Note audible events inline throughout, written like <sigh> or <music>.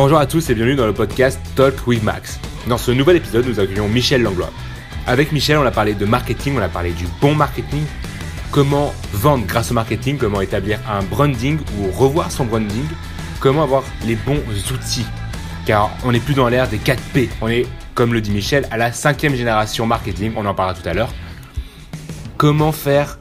Bonjour à tous et bienvenue dans le podcast Talk with Max. Dans ce nouvel épisode, nous accueillons Michel Langlois. Avec Michel, on a parlé de marketing, on a parlé du bon marketing, comment vendre grâce au marketing, comment établir un branding ou revoir son branding, comment avoir les bons outils. Car on n'est plus dans l'ère des 4 P, on est, comme le dit Michel, à la cinquième génération marketing, on en parlera tout à l'heure. Comment faire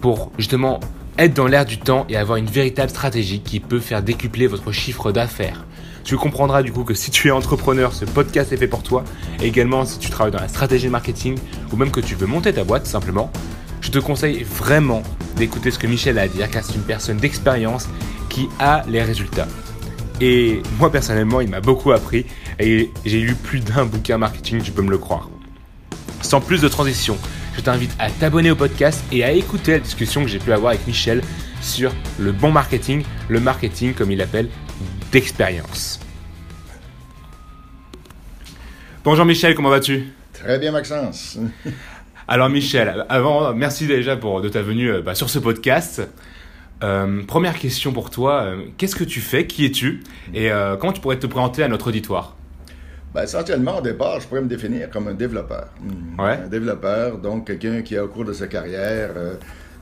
pour justement être dans l'air du temps et avoir une véritable stratégie qui peut faire décupler votre chiffre d'affaires? Tu comprendras du coup que si tu es entrepreneur, ce podcast est fait pour toi. Également, si tu travailles dans la stratégie de marketing ou même que tu veux monter ta boîte simplement, je te conseille vraiment d'écouter ce que Michel a à dire car c'est une personne d'expérience qui a les résultats. Et moi personnellement, il m'a beaucoup appris et j'ai lu plus d'un bouquin marketing, tu peux me le croire. Sans plus de transition, je t'invite à t'abonner au podcast et à écouter la discussion que j'ai pu avoir avec Michel sur le bon marketing, le marketing comme il l'appelle d'expérience. Bonjour Michel, comment vas-tu? Très bien Maxence. <laughs> Alors Michel, avant, merci déjà pour de ta venue euh, bah, sur ce podcast. Euh, première question pour toi, euh, qu'est-ce que tu fais? Qui es-tu? Et comment tu pourrais te présenter à notre auditoire? Ben, essentiellement, au départ, je pourrais me définir comme un développeur. Ouais. Un développeur, donc quelqu'un qui, au cours de sa carrière, euh,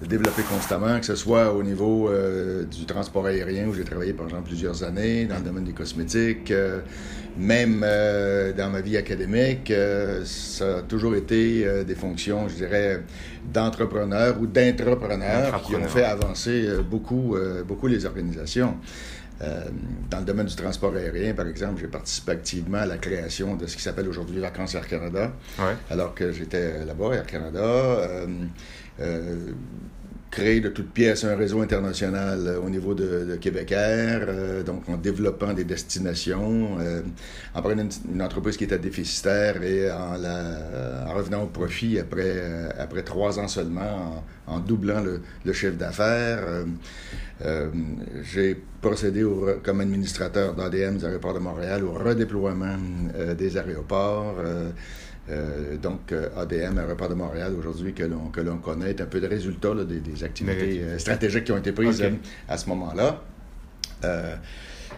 développé constamment, que ce soit au niveau euh, du transport aérien, où j'ai travaillé pendant plusieurs années, dans le domaine des cosmétiques, euh, même dans ma vie académique, ça a toujours été des fonctions, je dirais, d'entrepreneur ou d'intrapreneur qui ont fait avancer beaucoup, beaucoup les organisations. Euh, dans le domaine du transport aérien, par exemple, j'ai participé activement à la création de ce qui s'appelle aujourd'hui Vacances Air Canada, alors que j'étais là-bas, Air Canada. Euh, euh, créer de toutes pièces un réseau international au niveau de, Québec Air, donc en développant des destinations, en prenant une, entreprise qui était déficitaire et en, revenant au profit après, après trois ans seulement, en, doublant le, le chiffre d'affaires. Euh, j'ai procédé comme administrateur d'ADM des aéroports de Montréal au redéploiement euh, des aéroports. Euh, donc, ADM, Aéroport de Montréal, aujourd'hui, que l'on, que l'on connaît, est un peu le résultat des, activités stratégiques qui ont été prises à ce moment-là.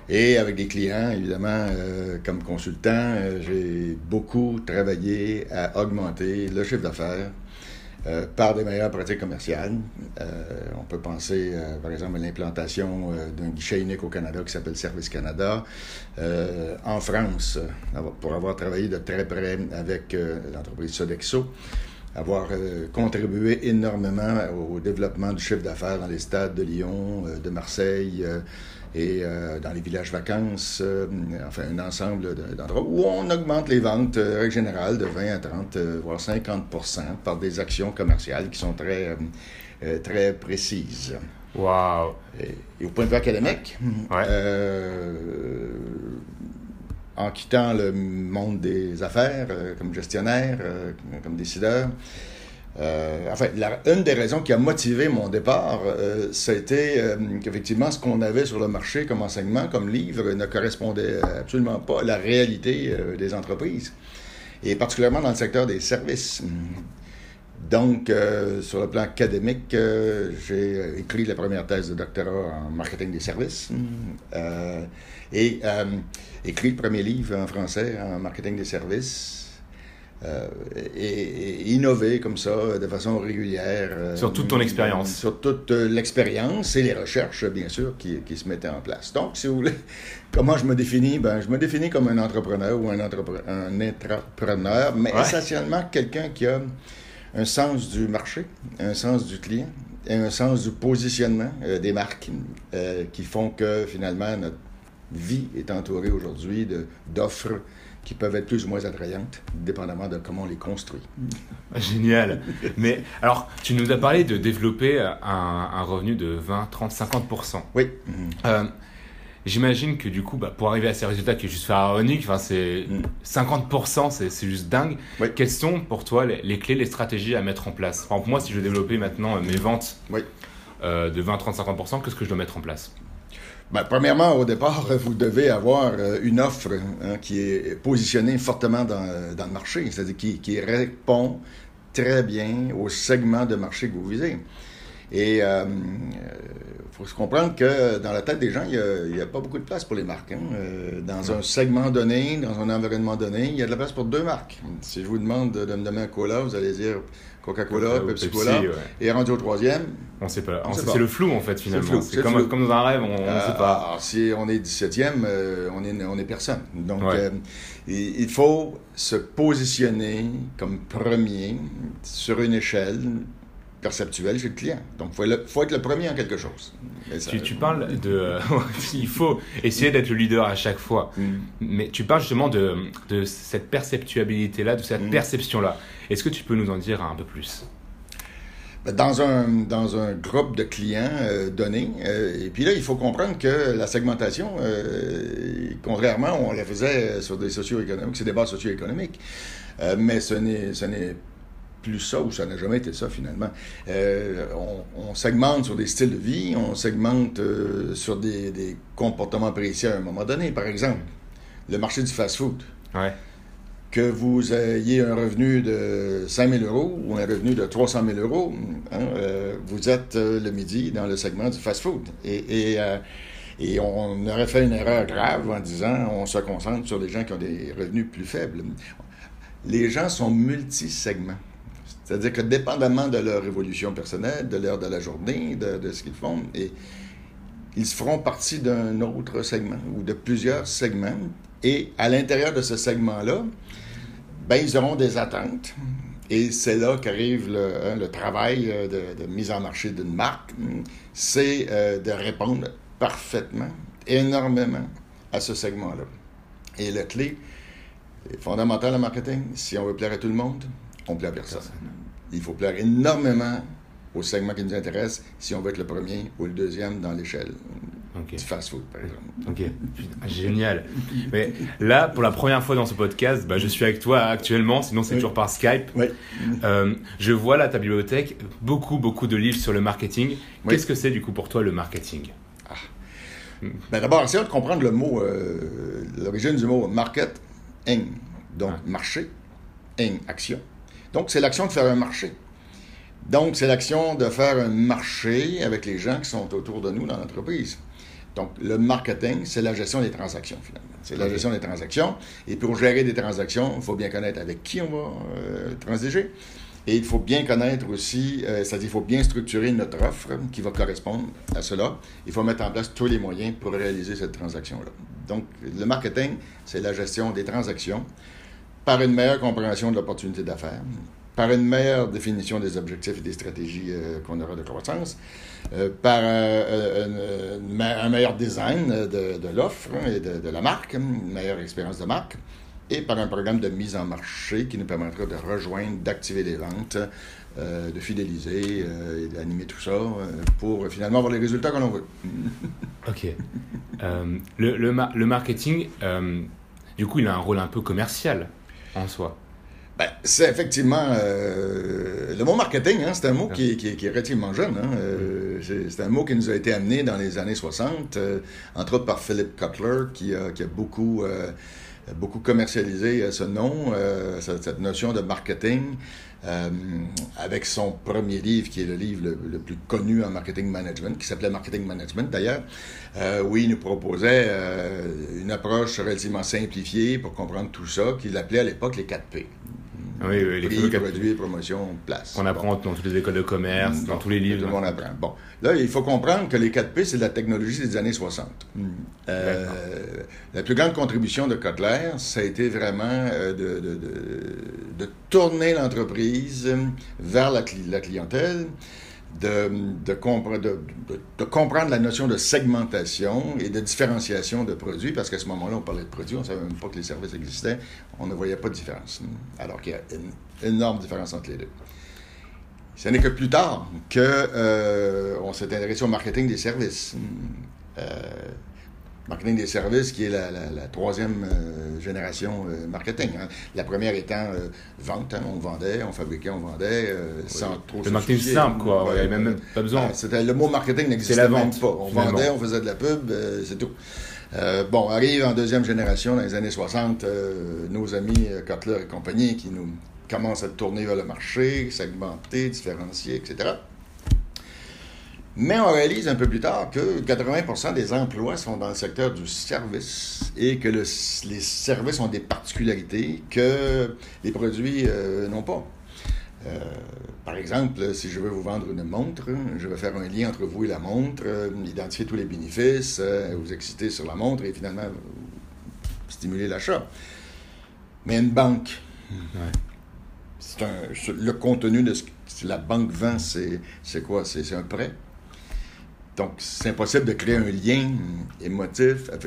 et avec des clients, évidemment, comme consultant, j'ai beaucoup travaillé à augmenter le chiffre d'affaires euh, par des meilleures pratiques commerciales. Euh, on peut penser, euh, par exemple, à l'implantation d'un guichet unique au Canada qui s'appelle Service Canada. en France, pour avoir travaillé de très près avec l'entreprise Sodexo, avoir contribué énormément au développement du chiffre d'affaires dans les stades de Lyon, de Marseille et euh, dans les villages vacances, euh, enfin un ensemble d'endroits où on augmente les ventes, euh, règle générale, de 20 à 30, voire 50% par des actions commerciales qui sont très, très précises. Wow! Et, au point de vue académique, en quittant le monde des affaires comme gestionnaire, comme décideur, euh, enfin, une des raisons qui a motivé mon départ, euh, c'était euh, qu'effectivement, ce qu'on avait sur le marché comme enseignement, comme livre, ne correspondait absolument pas à la réalité euh, des entreprises, et particulièrement dans le secteur des services. Donc, sur le plan académique, j'ai écrit la première thèse de doctorat en marketing des services et écrit le premier livre en français en marketing des services euh, et, innover comme ça de façon régulière. Euh, sur toute ton expérience. Sur toute euh, l'expérience et les recherches, bien sûr, qui, qui, se mettaient en place. Donc, si vous voulez, <laughs> comment je me définis? Ben, je me définis comme un entrepreneur ou un, entrepreneur, un entrepreneur, mais essentiellement quelqu'un qui a un sens du marché, un sens du client et un sens du positionnement des marques qui font que finalement notre vie est entourée aujourd'hui d'offres qui peuvent être plus ou moins attrayantes, dépendamment de comment on les construit. <laughs> Génial. Mais alors, tu nous as parlé de développer un, revenu de 20, 30, 50% Oui. Euh, j'imagine que du coup, bah, pour arriver à ces résultats qui est juste pharaonique, enfin, c'est 50 mm. c'est juste dingue. Quelles sont pour toi les, clés, les stratégies à mettre en place? Pour moi, si je veux développer maintenant mes ventes euh, de 20, 30, 50 qu'est-ce que je dois mettre en place? Ben, premièrement, au départ, vous devez avoir euh, une offre hein, qui est positionnée fortement dans, dans le marché, c'est-à-dire qui, qui, répond très bien au segment de marché que vous visez. Et il faut se comprendre que dans la tête des gens, il n'y a, pas beaucoup de place pour les marques. Hein. dans un segment donné, dans un environnement donné, il y a de la place pour deux marques. Si je vous demande de, me donner un cola, vous allez dire Coca-Cola, Pepsi-Cola, et rendu au troisième. On sait pas. C'est le flou en fait finalement. C'est comme, comme, dans un rêve, on ne sait pas. Alors, si on est 17e, euh, on, est, on est personne. Donc euh, il faut se positionner comme premier sur une échelle perceptuelle chez le client. Donc, il faut, être le premier en quelque chose. tu, parles de... <laughs> il faut essayer d'être le leader à chaque fois. Mm. Mais tu parles justement de, de cette perceptuabilité-là, de cette mm. perception-là. Est-ce que tu peux nous en dire un peu plus? Ben, dans un, dans un groupe de clients euh, donné. Euh, et puis là, il faut comprendre que la segmentation, euh, contrairement, on la faisait sur des socio-économiques, c'est des bases socio-économiques, mais ce n'est plus ça ou ça n'a jamais été ça finalement. on, segmente sur des styles de vie, on segmente sur des, des, comportements précis à un moment donné. Par exemple, le marché du fast-food. Ouais que vous ayez un revenu de 5 000 euros ou un revenu de 300 000 euros, hein, euh, vous êtes euh, le midi dans le segment du fast-food. Et, euh, et, on aurait fait une erreur grave en disant on se concentre sur les gens qui ont des revenus plus faibles. Les gens sont multi-segments. C'est-à-dire que dépendamment de leur évolution personnelle, de l'heure de la journée, de, ce qu'ils font, et ils feront partie d'un autre segment ou de plusieurs segments. Et à l'intérieur de ce segment-là, ben, ils auront des attentes. Et c'est là qu'arrive le, hein, travail euh, de, mise en marché d'une marque. C'est euh, de répondre parfaitement, énormément à ce segment-là. Et la clé fondamentale en marketing. Si on veut plaire à tout le monde, on plaît à personne. Il faut plaire énormément au segment qui nous intéresse si on veut être le premier ou le deuxième dans l'échelle du fast-food, par exemple. Ok, génial. Mais là, pour la première fois dans ce podcast, bah, je suis avec toi actuellement, sinon c'est toujours par Skype. Oui. Euh, je vois là ta bibliothèque, beaucoup, beaucoup de livres sur le marketing. Qu'est-ce que c'est du coup pour toi le marketing? Ah. ben, D'abord, essayons de comprendre le mot, euh, l'origine du mot market, Donc, marché, ing, action. Donc, c'est l'action de faire un marché. Donc, c'est l'action de faire un marché avec les gens qui sont autour de nous dans l'entreprise. Donc, le marketing, c'est la gestion des transactions, finalement. C'est la gestion des transactions. Et pour gérer des transactions, il faut bien connaître avec qui on va euh, transiger. Et il faut bien connaître aussi, euh, c'est-à-dire il faut bien structurer notre offre qui va correspondre à cela. Il faut mettre en place tous les moyens pour réaliser cette transaction-là. Donc, le marketing, c'est la gestion des transactions par une meilleure compréhension de l'opportunité d'affaires, par une meilleure définition des objectifs et des stratégies euh, qu'on aura de croissance, euh, par euh, un meilleur design de, l'offre et de, la marque, une meilleure expérience de marque, et par un programme de mise en marché qui nous permettra de rejoindre, d'activer les ventes, de fidéliser et d'animer tout ça pour finalement avoir les résultats que l'on veut. <laughs> OK. le, marketing, du coup, il a un rôle un peu commercial en soi? Ben, c'est effectivement euh, le mot marketing, hein, c'est un mot qui, qui, est relativement jeune. Hein, euh, c'est un mot qui nous a été amené dans les années 60, euh, entre autres par Philip Cutler, qui a, qui a beaucoup, beaucoup commercialisé ce nom, cette, notion de marketing, avec son premier livre, qui est le livre le, plus connu en marketing management, qui s'appelait Marketing Management d'ailleurs, où il nous proposait une approche relativement simplifiée pour comprendre tout ça, qu'il appelait à l'époque les 4 P. Oui, oui, les prix, produits, promotion, place. On apprend dans toutes les écoles de commerce, dans tous les livres. Tout le monde apprend. Bon, là, il faut comprendre que les 4P, c'est de la technologie des années 60. Hmm. Euh, la plus grande contribution de Kotler, ça a été vraiment euh, de, de, de, tourner l'entreprise vers la, la clientèle, de, comprendre la notion de segmentation et de différenciation de produits, parce qu'à ce moment-là, on parlait de produits, on ne savait même pas que les services existaient, on ne voyait pas de différence, alors qu'il y a une énorme différence entre les deux. Ce n'est que plus tard qu'on euh, s'est intéressé au marketing des services. Euh, marketing des services, qui est la, troisième euh, génération euh, marketing. Hein. La première étant euh, vente, hein. on vendait, on fabriquait, on vendait, sans trop Le marketing simple, quoi. Il n'y avait même pas besoin. Ah, le mot marketing n'existait même pas. On vendait, on faisait de la pub, c'est tout. bon, arrive en deuxième génération, dans les années 60, nos amis Cutler et compagnie qui nous commencent à tourner vers le marché, segmenter, différencier, etc. Mais on réalise un peu plus tard que 80% des emplois sont dans le secteur du service et que les services ont des particularités que les produits euh, n'ont pas. Euh, par exemple, si je veux vous vendre une montre, je vais faire un lien entre vous et la montre, euh, identifier tous les bénéfices, vous exciter sur la montre et finalement stimuler l'achat. Mais une banque, c'est le contenu de ce que la banque vend, c'est quoi? C'est un prêt? Donc, c'est impossible de créer un lien émotif, hein,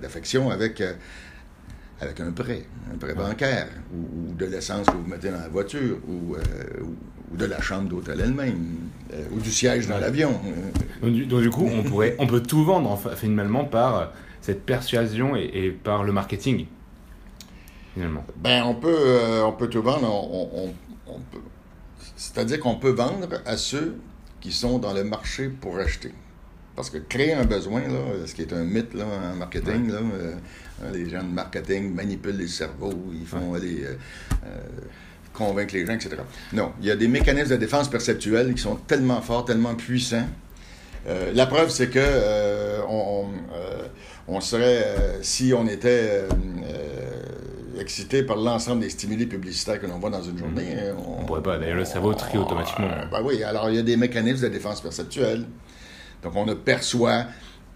d'affection avec, euh, avec un prêt, un prêt bancaire, ou, de l'essence que vous mettez dans la voiture, ou, euh, de la chambre d'hôtel elle-même, euh, ou du siège dans l'avion. Donc, du coup, on, pourrait, on peut tout vendre finalement par cette persuasion et, par le marketing, finalement. Ben, on peut, on peut tout vendre. C'est-à-dire qu'on peut vendre à ceux qui sont dans le marché pour acheter. Parce que créer un besoin, là, ce qui est un mythe là, en marketing, là, euh, les gens de marketing manipulent les cerveaux, ils font aller euh, euh, convaincre les gens, etc. Non, il y a des mécanismes de défense perceptuelle qui sont tellement forts, tellement puissants. la preuve, c'est que on, on, serait, si on était excité par l'ensemble des stimuli publicitaires que l'on voit dans une journée. Mhm. On ne pourrait pas. D'ailleurs, le cerveau trie automatiquement. ben oui, alors il y a des mécanismes de défense perceptuelle. Donc, on ne perçoit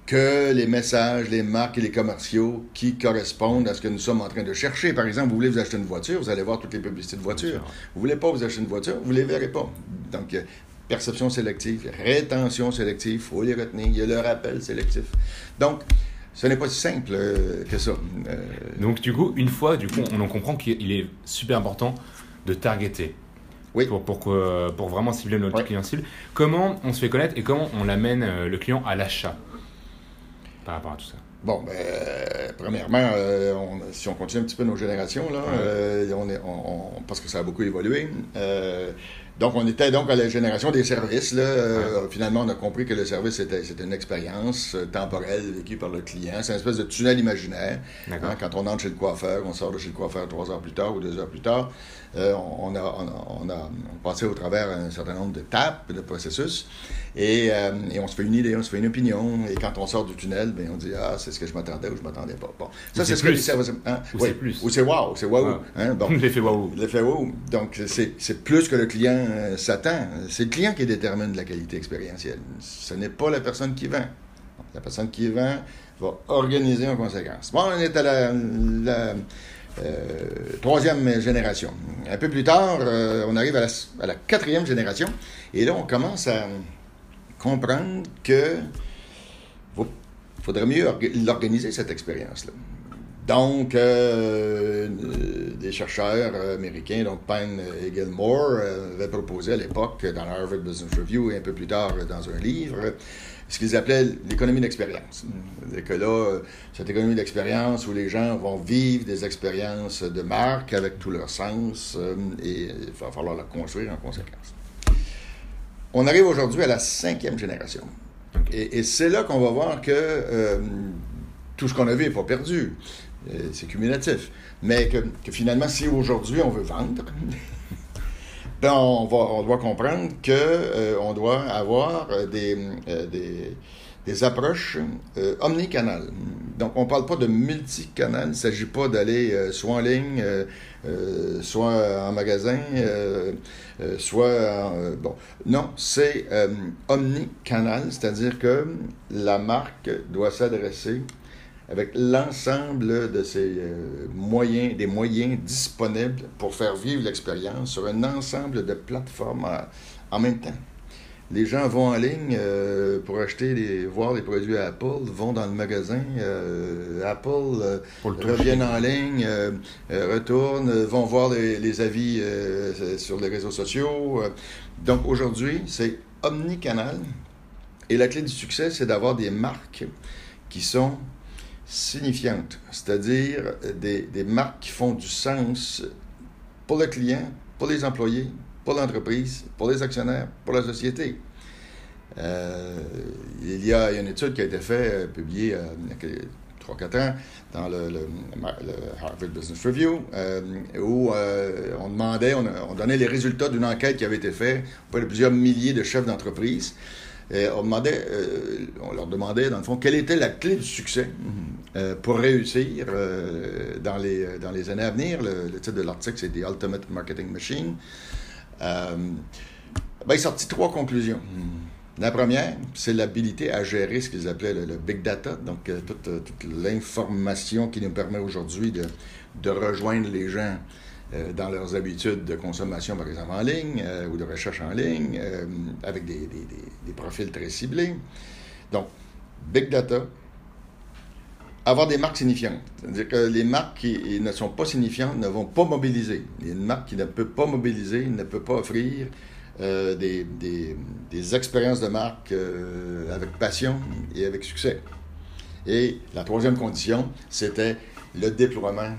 que les messages, les marques et les commerciaux qui correspondent à ce que nous sommes en train de chercher. Par exemple, vous voulez vous acheter une voiture, vous allez voir toutes les publicités de voitures. Vous voulez pas vous acheter une voiture, vous les verrez pas. Donc, perception sélective, rétention sélective, il faut les retenir. Il y a le rappel sélectif. Donc, ce n'est pas si simple euh, que ça. Euh, Donc du coup, une fois, du coup, on en comprend qu'il est super important de targeter. Oui. Pour, pour, pour vraiment cibler notre client cible. Comment on se fait connaître et comment on amène euh, le client à l'achat par rapport à tout ça? Bon, ben, premièrement, si on continue un petit peu nos générations, là, on est, parce que ça a beaucoup évolué, donc, on était donc à la génération des services. Là. Euh, finalement, on a compris que le service, c'était, une expérience euh, temporelle vécue par le client. C'est une espèce de tunnel imaginaire. Hein, quand on entre chez le coiffeur, on sort de chez le coiffeur trois heures plus tard ou deux heures plus tard, euh, on, a, on, a, passé au travers un certain nombre d'étapes, de processus, et, et, on se fait une idée, on se fait une opinion. Et quand on sort du tunnel, ben, on dit Ah, c'est ce que je m'attendais ou je m'attendais pas. Bon. Ça, c'est, ce que les services. Hein? Ou c'est plus. Ou c'est wow, c'est wow. Ah. Hein? Bon. <laughs> L'effet wow. L'effet wow. Donc, c'est, plus que le client euh, s'attend. C'est le client qui détermine la qualité expérientielle. Ce n'est pas la personne qui vend. La personne qui vend va organiser en conséquence. Bon, on est à la, euh, troisième génération. Un peu plus tard, euh, on arrive à la, quatrième génération, et là, on commence à comprendre que faudrait mieux l'organiser, cette expérience-là. Donc, euh, des chercheurs américains, donc Pine et Gilmore, euh, avaient proposé à l'époque, dans Harvard Business Review et un peu plus tard dans un livre, ce qu'ils appelaient l'économie d'expérience. C'est que là, cette économie d'expérience où les gens vont vivre des expériences de marque avec tout leur sens euh, et il va falloir la construire en conséquence. On arrive aujourd'hui à la cinquième génération. Et, c'est là qu'on va voir que tout ce qu'on a vu n'est pas perdu. Euh, c'est cumulatif. Mais que, finalement, si aujourd'hui on veut vendre, <laughs> ben on, va, on doit comprendre qu'on euh, doit avoir euh, des, des, des, approches omnicanales. Donc, on ne parle pas de multicanal. Il ne s'agit pas d'aller soit en ligne, soit en magasin, soit en, bon. Non, c'est omnicanal, c'est-à-dire que la marque doit s'adresser avec l'ensemble de euh, moyens, des moyens disponibles pour faire vivre l'expérience sur un ensemble de plateformes en, même temps. Les gens vont en ligne euh, pour acheter, des, voir les produits Apple, vont dans le magasin, euh, Apple reviennent en ligne, retournent, vont voir les, les avis sur les réseaux sociaux. Donc aujourd'hui, c'est omnicanal. Et la clé du succès, c'est d'avoir des marques qui sont signifiantes, c'est-à-dire des, des, marques qui font du sens pour le client, pour les employés, pour l'entreprise, pour les actionnaires, pour la société. Euh, il y a une étude qui a été faite, euh, publiée euh, 3-4 ans, dans le, Harvard Business Review, où on demandait, on, donnait les résultats d'une enquête qui avait été faite auprès de plusieurs milliers de chefs d'entreprise. Et on, demandait, on leur demandait, dans le fond, quelle était la clé du succès pour réussir dans, les, dans les années à venir. Le, le titre de l'article, c'est The Ultimate Marketing Machine. Ben, il est sorti trois conclusions. La première, c'est l'habilité à gérer ce qu'ils appelaient le, big data, donc euh, euh, toute, l'information qui nous permet aujourd'hui de, rejoindre les gens euh, dans leurs habitudes de consommation, par exemple en ligne ou de recherche en ligne, avec des, profils très ciblés. Donc, big data, avoir des marques signifiantes. C'est-à-dire que les marques qui ne sont pas signifiantes ne vont pas mobiliser. Une marque qui ne peut pas mobiliser ne peut pas offrir euh, des, des, expériences de marque euh, avec passion et avec succès. Et la troisième condition, c'était le déploiement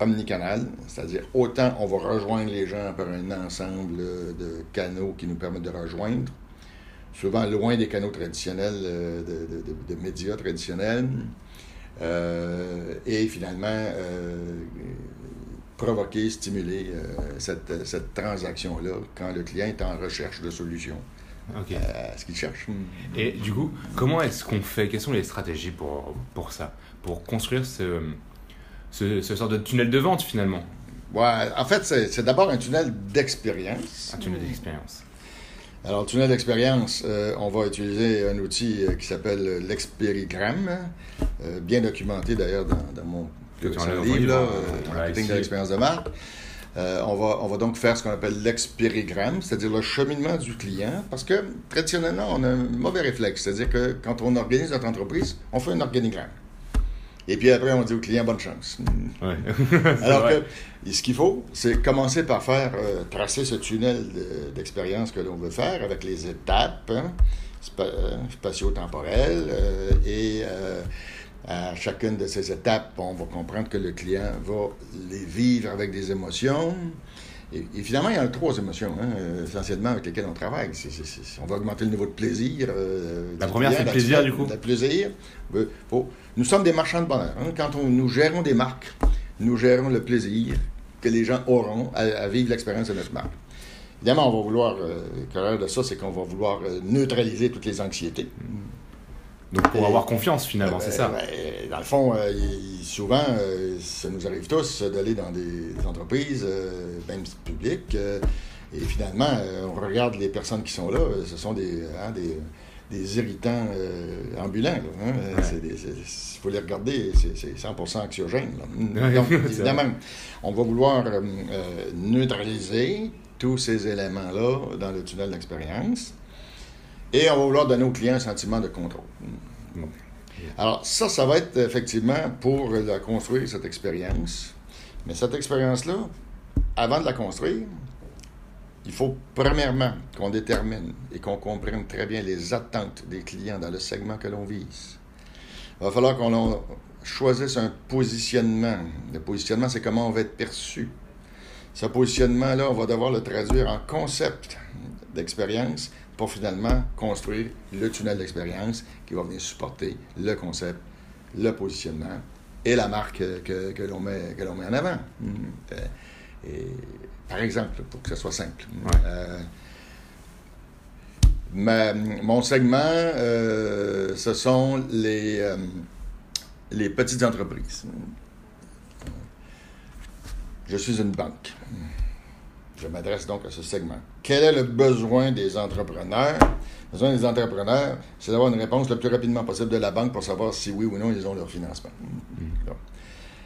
omnicanal, c'est-à-dire autant on va rejoindre les gens par un ensemble de canaux qui nous permettent de rejoindre, souvent loin des canaux traditionnels, euh, de, de, médias traditionnels, et finalement provoquer, stimuler euh, cette, cette transaction-là quand le client est en recherche de solutions. Okay. Euh, ce qu'il cherche. Et du coup, comment est-ce qu'on fait? Quelles sont les stratégies pour, pour ça? Pour construire ce, ce, ce, de tunnel de vente finalement? Ouais, en fait, c'est d'abord un tunnel d'expérience. Un tunnel d'expérience. Alors, tunnel d'expérience, euh, on va utiliser un outil qui s'appelle l'expérigramme, bien documenté d'ailleurs dans, dans, mon livre, là, euh, marketing de l'expérience de marque. Euh, on, va, on va donc faire ce qu'on appelle l'expérigramme, c'est-à-dire le cheminement du client, parce que traditionnellement, on a un mauvais réflexe, c'est-à-dire que quand on organise notre entreprise, on fait un organigramme. Et puis après, on dit au client bonne chance. Ouais. <laughs> <laughs> Alors que ce qu'il faut, c'est commencer par faire euh, tracer ce tunnel d'expérience que l'on veut faire avec les étapes hein, spatio-temporelles et à chacune de ces étapes, on va comprendre que le client va les vivre avec des émotions. Et, finalement, il y a trois émotions, hein, essentiellement, avec lesquelles on travaille. on va augmenter le niveau de plaisir. Euh, la première, c'est le plaisir, du coup. Le plaisir. nous sommes des marchands de bonheur. Hein. Quand on, nous gérons des marques, nous gérons le plaisir que les gens auront à, vivre l'expérience de notre marque. Évidemment, on va vouloir, euh, de ça, c'est qu'on va vouloir euh, neutraliser toutes les anxiétés. Donc pour avoir confiance finalement, c'est ça. dans le fond, euh, souvent, euh, ça nous arrive tous d'aller dans des entreprises, euh, même publiques, et finalement, on regarde les personnes qui sont là, ce sont des, hein, des, des, irritants ambulants. Il hein. faut les regarder, c'est 100% anxiogène. Donc, <laughs> évidemment, on va vouloir neutraliser tous ces éléments-là dans le tunnel d'expérience. Et on va vouloir donner au client un sentiment de contrôle. Alors, ça, ça va être effectivement pour la construire, cette expérience. Mais cette expérience-là, avant de la construire, il faut premièrement qu'on détermine et qu'on comprenne très bien les attentes des clients dans le segment que l'on vise. Il va falloir qu'on choisisse un positionnement. Le positionnement, c'est comment on va être perçu. Ce positionnement-là, on va devoir le traduire en concept d'expérience pour finalement construire le tunnel d'expérience qui va venir supporter le concept, le positionnement et la marque que, que l'on met, que met en avant. Mm. Euh, et, par exemple, pour que ce soit simple. Euh, mon segment, euh, ce sont les, les petites entreprises. Je suis une banque. Je m'adresse donc à ce segment. Quel est le besoin des entrepreneurs? Le besoin des entrepreneurs, c'est d'avoir une réponse le plus rapidement possible de la banque pour savoir si oui ou non ils ont leur financement. Mm.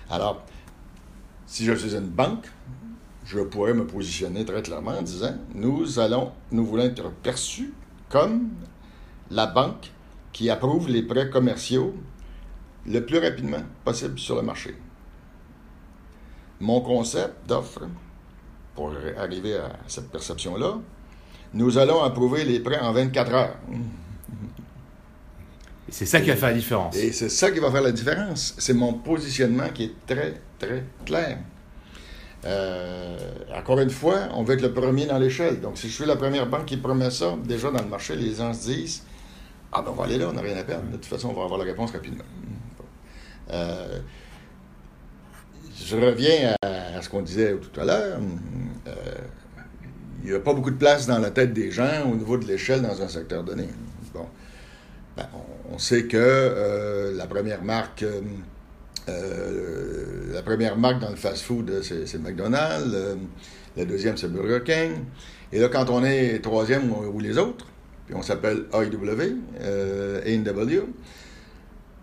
Alors, si je suis une banque, je pourrais me positionner très clairement en disant nous allons, nous voulons être perçus comme la banque qui approuve les prêts commerciaux le plus rapidement possible sur le marché. Mon concept d'offre, pour arriver à cette perception-là, nous allons approuver les prêts en 24 heures. C'est ça qui va faire la différence. Et c'est ça qui va faire la différence. C'est mon positionnement qui est très, très clair. Euh, encore une fois, on veut être le premier dans l'échelle. Donc, si je suis la première banque qui promet ça, déjà dans le marché, les gens se disent Ah, ben on va aller là, on n'a rien à perdre. De toute façon, on va avoir la réponse rapidement. Euh, je reviens à, ce qu'on disait tout à l'heure. Euh, il n'y a pas beaucoup de place dans la tête des gens au niveau de l'échelle dans un secteur donné. Bon. Ben, on, sait que euh, la première marque. la première marque dans le fast-food, c'est McDonald's. la deuxième, c'est Burger King. Et là, quand on est troisième ou, les autres, puis on s'appelle AEW, euh, A&W,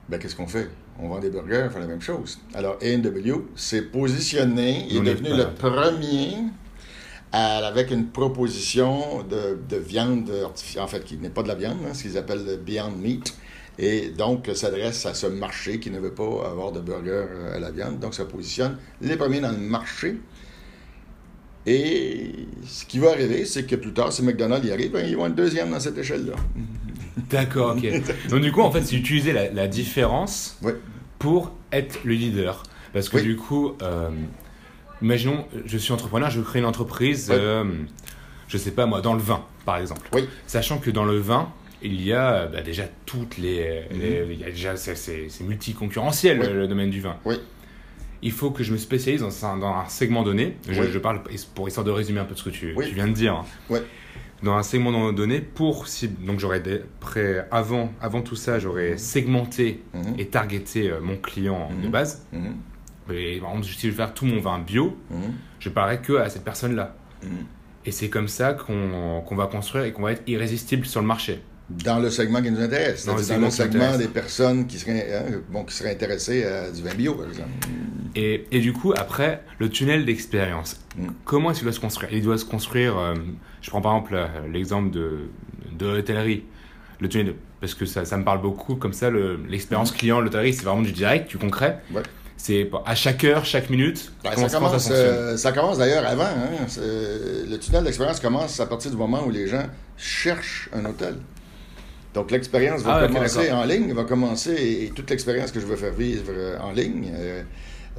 ben qu'est-ce qu'on fait? On vend des burgers, on fait la même chose. Alors, A&W s'est positionné, il est devenu le premier avec une proposition de, viande artificielle, en fait, qui n'est pas de la viande, hein, ce qu'ils appellent le Beyond Meat, et donc s'adresse à ce marché qui ne veut pas avoir de burger à la viande. Donc, ça positionne les premiers dans le marché et ce qui va arriver, c'est que plus tard, si McDonald's y arrive, ben, ils vont être deuxième dans cette échelle-là. D'accord, ok. Donc du coup, en fait, c'est utiliser la, différence pour être le leader. Parce que du coup, euh, imaginons, je suis entrepreneur, je crée une entreprise, je euh, je sais pas moi, dans le vin, par exemple. Oui. Sachant que dans le vin, il y a bah, déjà toutes les, mhm. il y a déjà c'est multi-concurrentiel le domaine du vin. Oui il faut que je me spécialise dans un, dans un segment donné. Je, parle pour histoire de résumer un peu ce que tu, tu viens de dire. Dans un segment donné, pour si, donc j'aurais près avant avant tout ça, j'aurais mhm. segmenté mhm. et targeté euh, mon client de mhm. base. Et par exemple, si je veux faire tout mon vin bio, je parlerai que à cette personne-là. Et c'est comme ça qu'on va construire et qu'on va être irrésistible sur le marché. Dans le segment qui nous intéresse, dans, le, dans le segment des personnes qui seraient, hein, bon, qui seraient intéressées à du vin bio, par exemple. Et, et du coup, après, le tunnel d'expérience, mm. comment est-ce qu'il doit se construire? Il doit se construire, euh, je prends par exemple euh, l'exemple de, de l'hôtellerie. Le tunnel, parce que ça, ça, me parle beaucoup, comme ça, l'expérience mm. client, l'hôtellerie, c'est vraiment du direct, du concret. Ouais. C'est à chaque heure, chaque minute. Ben, ça, commence, euh, ça, commence, d'ailleurs avant. Hein, le tunnel d'expérience commence à partir du moment où les gens cherchent un hôtel. Donc l'expérience va ah, commencer en ligne, va commencer, et, toute l'expérience que je veux faire vivre en ligne,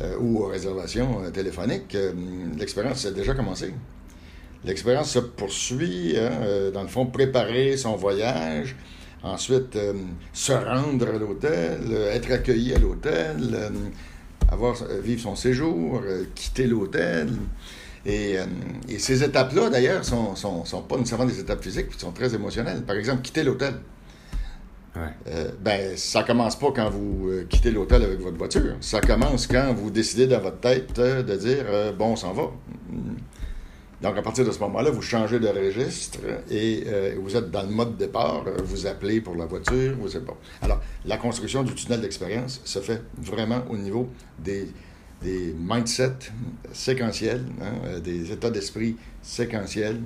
euh, ou réservation euh, téléphonique, euh, l'expérience a déjà commencé. L'expérience se poursuit, hein, dans le fond, préparer son voyage, ensuite se rendre à l'hôtel, être accueilli à l'hôtel, avoir vivre son séjour, quitter l'hôtel. Et, ces étapes-là, d'ailleurs, sont, sont, sont, pas nécessairement des étapes physiques, sont très émotionnelles. Par exemple, quitter l'hôtel. Euh, ben, ça commence pas quand vous euh, quittez l'hôtel avec votre voiture. Ça commence quand vous décidez dans votre tête euh, de dire bon, on s'en va. Donc, à partir de ce moment-là, vous changez de registre et vous êtes dans le mode départ. vous appelez pour la voiture. Vous êtes bon. Alors, la construction du tunnel d'expérience se fait vraiment au niveau des, des mindsets séquentiels, hein, des états d'esprit séquentiels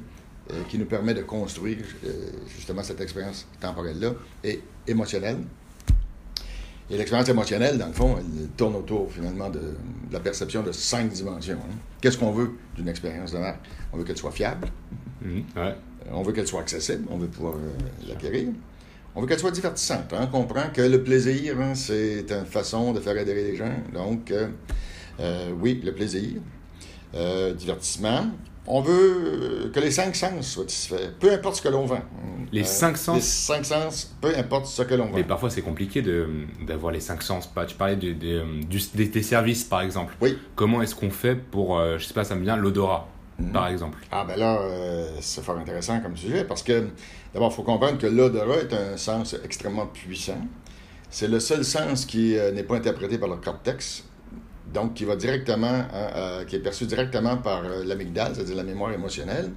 euh, qui nous permet de construire euh, justement cette expérience temporelle-là et émotionnelle. Et l'expérience émotionnelle, dans le fond, elle tourne autour finalement de, la perception de cinq dimensions. Hein. Qu'est-ce qu'on veut d'une expérience de marque? On veut qu'elle soit fiable. Mhm, euh, on veut qu'elle soit accessible. On veut pouvoir l'acquérir. On veut qu'elle soit divertissante. Hein. On comprend que le plaisir, hein, c'est une façon de faire adhérer les gens. Donc, oui, le plaisir. divertissement, on veut que les cinq sens soient satisfaits, peu importe ce que l'on vend. Les euh, cinq sens? Les cinq sens, peu importe ce que l'on vend. Mais parfois, c'est compliqué d'avoir les cinq sens. Tu parlais de, des services, par exemple. Oui. Comment est-ce qu'on fait pour, je euh, je sais pas, ça me vient, l'odorat, mhm. par exemple? Ah, ben là, euh, c'est fort intéressant comme sujet parce que, d'abord, il faut comprendre que l'odorat est un sens extrêmement puissant. C'est le seul sens qui n'est pas interprété par le cortex donc qui va directement, qui est perçu directement par euh, l'amygdale, c'est-à-dire la mémoire émotionnelle.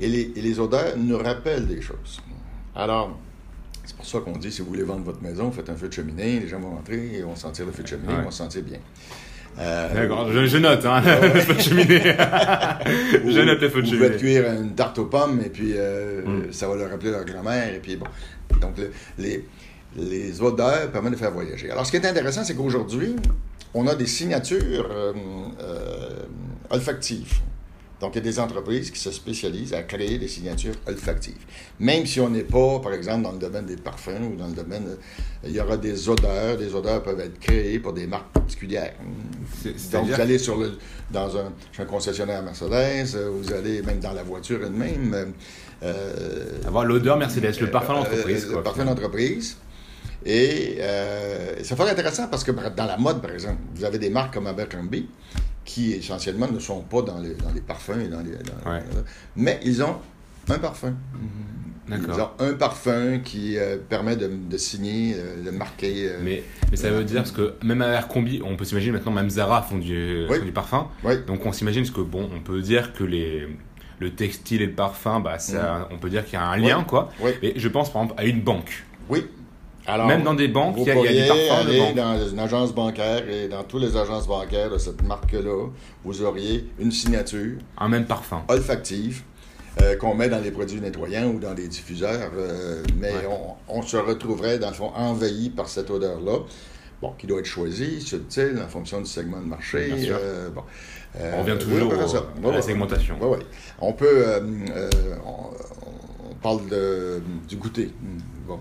Et les, odeurs nous rappellent des choses. Alors, c'est pour ça qu'on dit, si vous voulez vendre votre maison, faites un feu de cheminée, les gens vont rentrer et vont sentir le feu de cheminée, ils vont se sentir bien. Euh, D'accord, je, note, hein, <laughs> <laughs> le feu de cheminée. <laughs> je note le feu de cheminée. Vous pouvez cuire une tarte aux pommes et puis euh, mm. ça va leur rappeler leur grand-mère. Et puis bon. Donc, les, les odeurs permettent de faire voyager. Alors, ce qui est intéressant, c'est qu'aujourd'hui, on a des signatures euh, euh, olfactives. Donc, il y a des entreprises qui se spécialisent à créer des signatures olfactives. Même si on n'est pas, par exemple, dans le domaine des parfums ou dans le domaine... il y aura des odeurs. Des odeurs peuvent être créées pour des marques particulières. Donc, vous allez sur le, dans un, un concessionnaire Mercedes, euh, vous allez même dans la voiture elle-même. Avoir l'odeur Mercedes, le parfum d'entreprise. le parfum d'entreprise. Et euh, c'est fort intéressant parce que dans la mode, par exemple, vous avez des marques comme Abercrombie qui essentiellement ne sont pas dans les, dans les parfums et dans les. dans- Ouais. mais ils ont un parfum. Ils D'accord. ont un parfum qui euh, permet de, de signer, euh, de marquer. euh, Mais, mais ça veut dire parce que même Abercrombie, on peut s'imaginer maintenant, même Zara font du, Oui. font du parfum. Oui. Donc on s'imagine que bon, on peut dire que les, le textile et le parfum, bah, ça, on peut dire qu'il y a un lien, Oui. quoi. Mais je pense par exemple à une banque. Oui. Alors, Même dans des banques, il y a- y a des parfums de aller banque. dans une agence bancaire et dans toutes les agences bancaires de cette marque-là, vous auriez une signature Un même parfum. olfactive euh, qu'on met dans les produits nettoyants ou dans les diffuseurs, euh, mais Ouais. on, on se retrouverait dans le fond envahi par cette odeur-là. Bon, qui doit être choisie, subtile, en fonction du segment de marché. Bien sûr. euh, bon. On revient toujours au- Ouais, à la ouais. segmentation. Oui. On peut. on, on parle de, du goûter. Bon.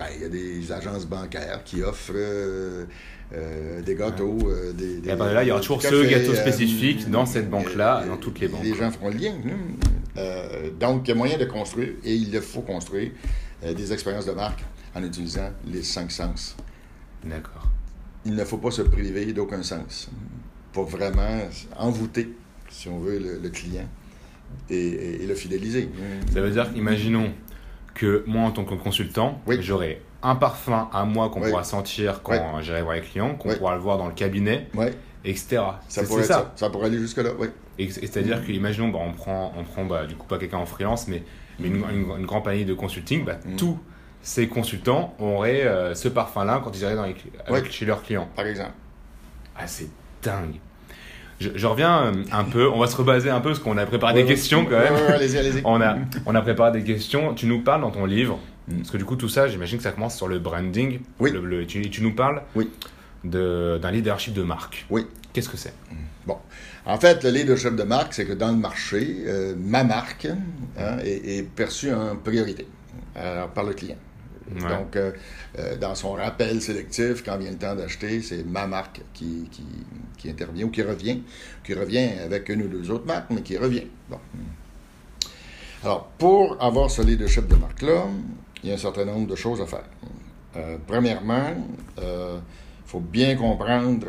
Ben, il y a des agences bancaires qui offrent euh, euh, des gâteaux, euh, des, des- Et ben là, il y aura toujours ce gâteau spécifique dans cette et- banque-là, dans toutes les banques. Les gens feront le lien. Euh, donc, il y a moyen de construire, et il le faut construire, des expériences de marque en utilisant les cinq sens. D'accord. Il ne faut pas se priver d'aucun sens pour vraiment envoûter, si on veut, le, le client et, et- et le fidéliser. Ça veut dire, imaginons que moi, en tant que consultant, Oui. j'aurai un parfum à moi qu'on Oui. pourra sentir quand Oui. j'irai voir les clients, qu'on pourra le voir dans le cabinet, etc. ça pourrait ça. ça. Ça pourrait aller jusque-là, oui. Et, et c'est-à-dire que, imaginons, bah, on prend, on prend bah, du coup pas quelqu'un en freelance, mais, mais une, une, une grande panier de consulting, bah, Mm. tous ces consultants auraient euh, ce parfum-là quand ils iraient dans les, cli- avec- Ouais. chez leurs clients. Par exemple. Ah, c'est dingue. Je, je reviens euh, un peu, on va se rebaser un peu parce qu'on a préparé Ouais, des ouais. questions quand même. ouais, allez-y, allez-y. On a, on a préparé des questions. Tu nous parles dans ton livre, Mm. parce que du coup, tout ça, j'imagine que ça commence sur le branding. Oui. Le- le- tu, tu nous parles Oui. de- d'un leadership de marque. Oui. Qu'est-ce que c'est? Bon. En fait, le leadership de marque, c'est que dans le marché, euh, ma marque hein, est, est perçue en priorité alors, par le client. Donc, euh, euh, dans son rappel sélectif, quand vient le temps d'acheter, c'est ma marque qui, qui, intervient ou qui revient, qui revient avec une ou deux autres marques, mais qui revient. Bon. Alors, pour avoir ce leadership de marque-là, il y a un certain nombre de choses à faire. Euh, premièrement, il faut bien comprendre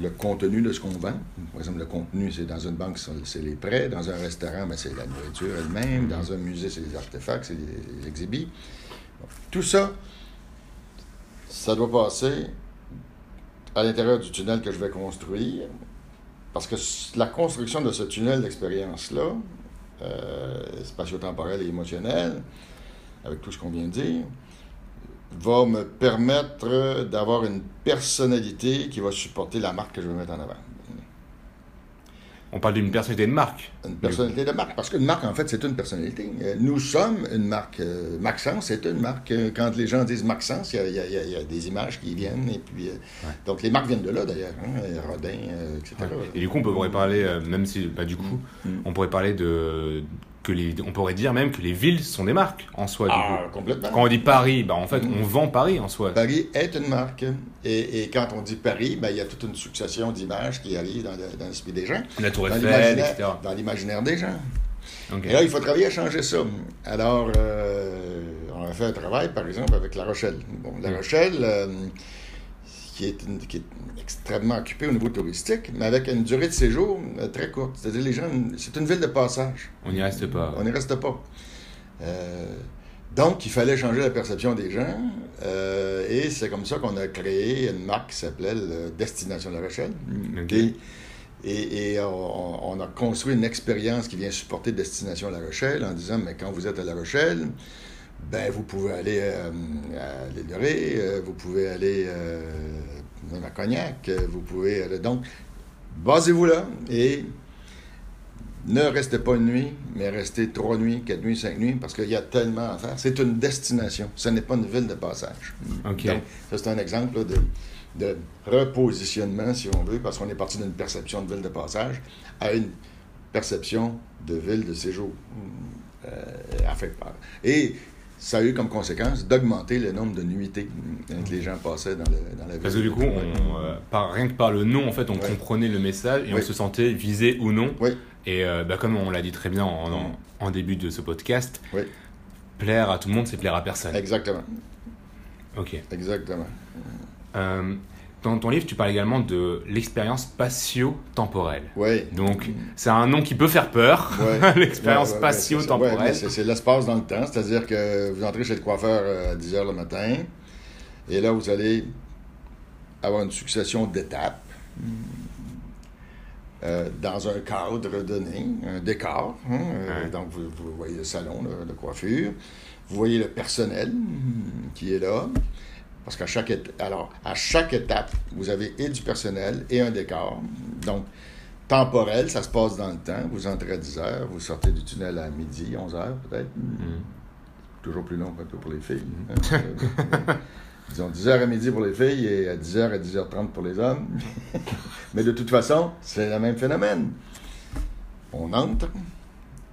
le contenu de ce qu'on vend. Par exemple, le contenu, c'est dans une banque, c'est c'est les prêts. Dans un restaurant, ben, c'est la nourriture elle-même. Dans un musée, c'est les artefacts, c'est les, les exhibits. Tout ça, ça doit passer à l'intérieur du tunnel que je vais construire. Parce que la construction de ce tunnel d'expérience-là, euh, spatio-temporel et émotionnel, avec tout ce qu'on vient de dire, va me permettre d'avoir une personnalité qui va supporter la marque que je vais mettre en avant. On parle d'une personnalité de marque. Une personnalité de marque. Parce qu'une marque, en fait, c'est une personnalité. Nous sommes une marque. Euh, Maxence, c'est une marque. Euh, Quand les gens disent Maxence, il y a, y y des images qui viennent. Et puis, euh, Donc, les marques viennent de là, d'ailleurs. hein, Rodin, euh, etc. Et du coup, on pourrait parler, même si, bah, du coup, Mm. on pourrait parler de que les, on pourrait dire même que les villes sont des marques en soi. Du Ah, coup. complètement. Quand on dit Paris, bah, en fait, Mm. on vend Paris en soi. Paris est une marque. Et, et quand on dit Paris, ben, il y a toute une succession d'images qui arrivent dans, le- dans l'esprit des gens. La Tour Eiffel, etc. dans l'imaginaire des gens. Et là, il faut travailler à changer ça. Alors, euh, on a fait un travail, par exemple, avec La Rochelle. Bon, La Mm. Rochelle, euh, qui, est une- qui est extrêmement occupée au niveau touristique, mais avec une durée de séjour euh, très courte. C'est-à-dire, les gens, c'est une ville de passage. On n'y reste pas. On n'y reste pas. Euh, donc, il fallait changer la perception des gens. euh, et c'est comme ça qu'on a créé une marque qui s'appelait Destination La Rochelle. Ok. Et, et- et on, on a construit une expérience qui vient supporter Destination La Rochelle en disant, mais quand vous êtes à La Rochelle, ben vous pouvez aller euh, à l'île de Ré, euh, vous pouvez aller euh, même à Cognac, vous pouvez. Donc, basez-vous là et ne restez pas une nuit, mais restez trois nuits, quatre nuits, cinq nuits, parce qu'il y a tellement à faire. C'est une destination, ce n'est pas une ville de passage. Donc, ça, c'est un exemple là, de, de repositionnement, si on veut, parce qu'on est parti d'une perception de ville de passage à une perception de ville de séjour. Euh, fait, et ça a eu comme conséquence d'augmenter le nombre de nuitées euh, que les gens passaient dans, le- dans la ville. Parce que du coup, on, euh, par, rien que par le nom, en fait, on Ouais. comprenait le message et on se sentait visé ou non. Et euh, bah, comme on l'a dit très bien en, en- en début de ce podcast, plaire à tout le monde, c'est plaire à personne. exactement. Ok. Exactement. Euh, dans ton livre, tu parles également de l'expérience spatio-temporelle. Oui. Donc, c'est un nom qui peut faire peur, Ouais. <laughs> l'expérience Ouais, ouais, spatio-temporelle. c'est l'espace dans le temps, c'est-à-dire que vous entrez chez le coiffeur euh, à 10 h le matin, et là, vous allez avoir une succession d'étapes euh, dans un cadre donné, un décor. hein, euh. Donc, vous, vous voyez le salon de coiffure, vous voyez le personnel mm, qui est là. Parce qu'à chaque, alors, à chaque étape, vous avez et du personnel et un décor. Donc, temporel, ça se passe dans le temps. Vous entrez à 10 heures, vous sortez du tunnel à midi, 11 heures peut-être. Mhm. Toujours plus long un peu pour les filles. hein. Euh, Disons 10 heures à midi pour les filles et à 10 heures à 10h30 pour les hommes. <laughs> Mais de toute façon, c'est le même phénomène. On entre,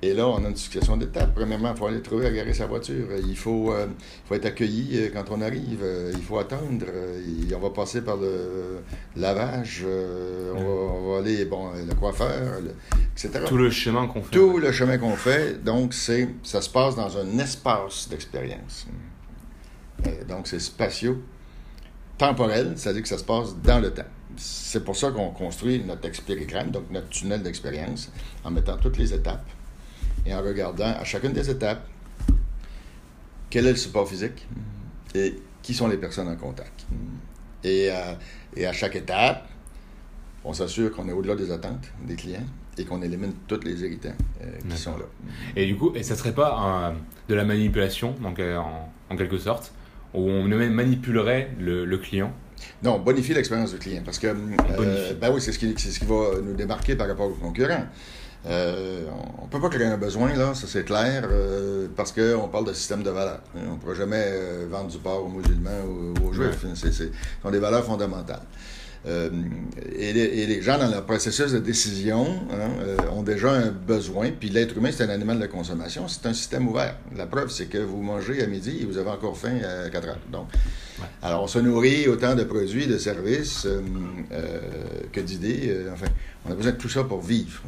et là, on a une succession d'étapes. Premièrement, il faut aller trouver à garer sa voiture. Il faut, euh, faut être accueilli euh, quand on arrive. Euh, Il faut attendre. Euh, on va passer par le lavage. euh, on, va, on va aller, bon, le coiffeur, le- etc. Tout le chemin qu'on fait. Tout le chemin qu'on fait, donc, c'est, ça se passe dans un espace d'expérience. Donc, c'est spatio-temporel, c'est-à-dire que ça se passe dans le temps. C'est pour ça qu'on construit notre expérigramme, donc notre tunnel d'expérience, en mettant toutes les étapes et en regardant à chacune des étapes quel est le support physique et qui sont les personnes en contact. Et, euh, et à chaque étape, on s'assure qu'on est au-delà des attentes des clients et qu'on élimine tous les irritants euh, qui sont là. Et du coup, et ça serait pas un- de la manipulation, donc euh, en, en quelque sorte, où on manipulerait le, le client? Non, on bonifie l'expérience du client parce que, euh, ben oui, c'est ce, qui, ce qui va nous démarquer par rapport aux concurrents. Euh, on ne peut pas créer un besoin, là, ça c'est clair, euh, parce qu'on parle de système de valeurs. hein. On ne pourra jamais euh, vendre du porc aux musulmans ou aux juifs. hein. C'est, ce sont des valeurs fondamentales. Euh, et, les, et les gens, dans leur processus de décision, hein, euh, ont déjà un besoin. Puis l'être humain, c'est un animal de consommation. C'est un système ouvert. La preuve, c'est que vous mangez à midi et vous avez encore faim à 4 heures. Donc, alors, on se nourrit autant de produits, de services que d'idées. enfin, on a besoin de tout ça pour vivre.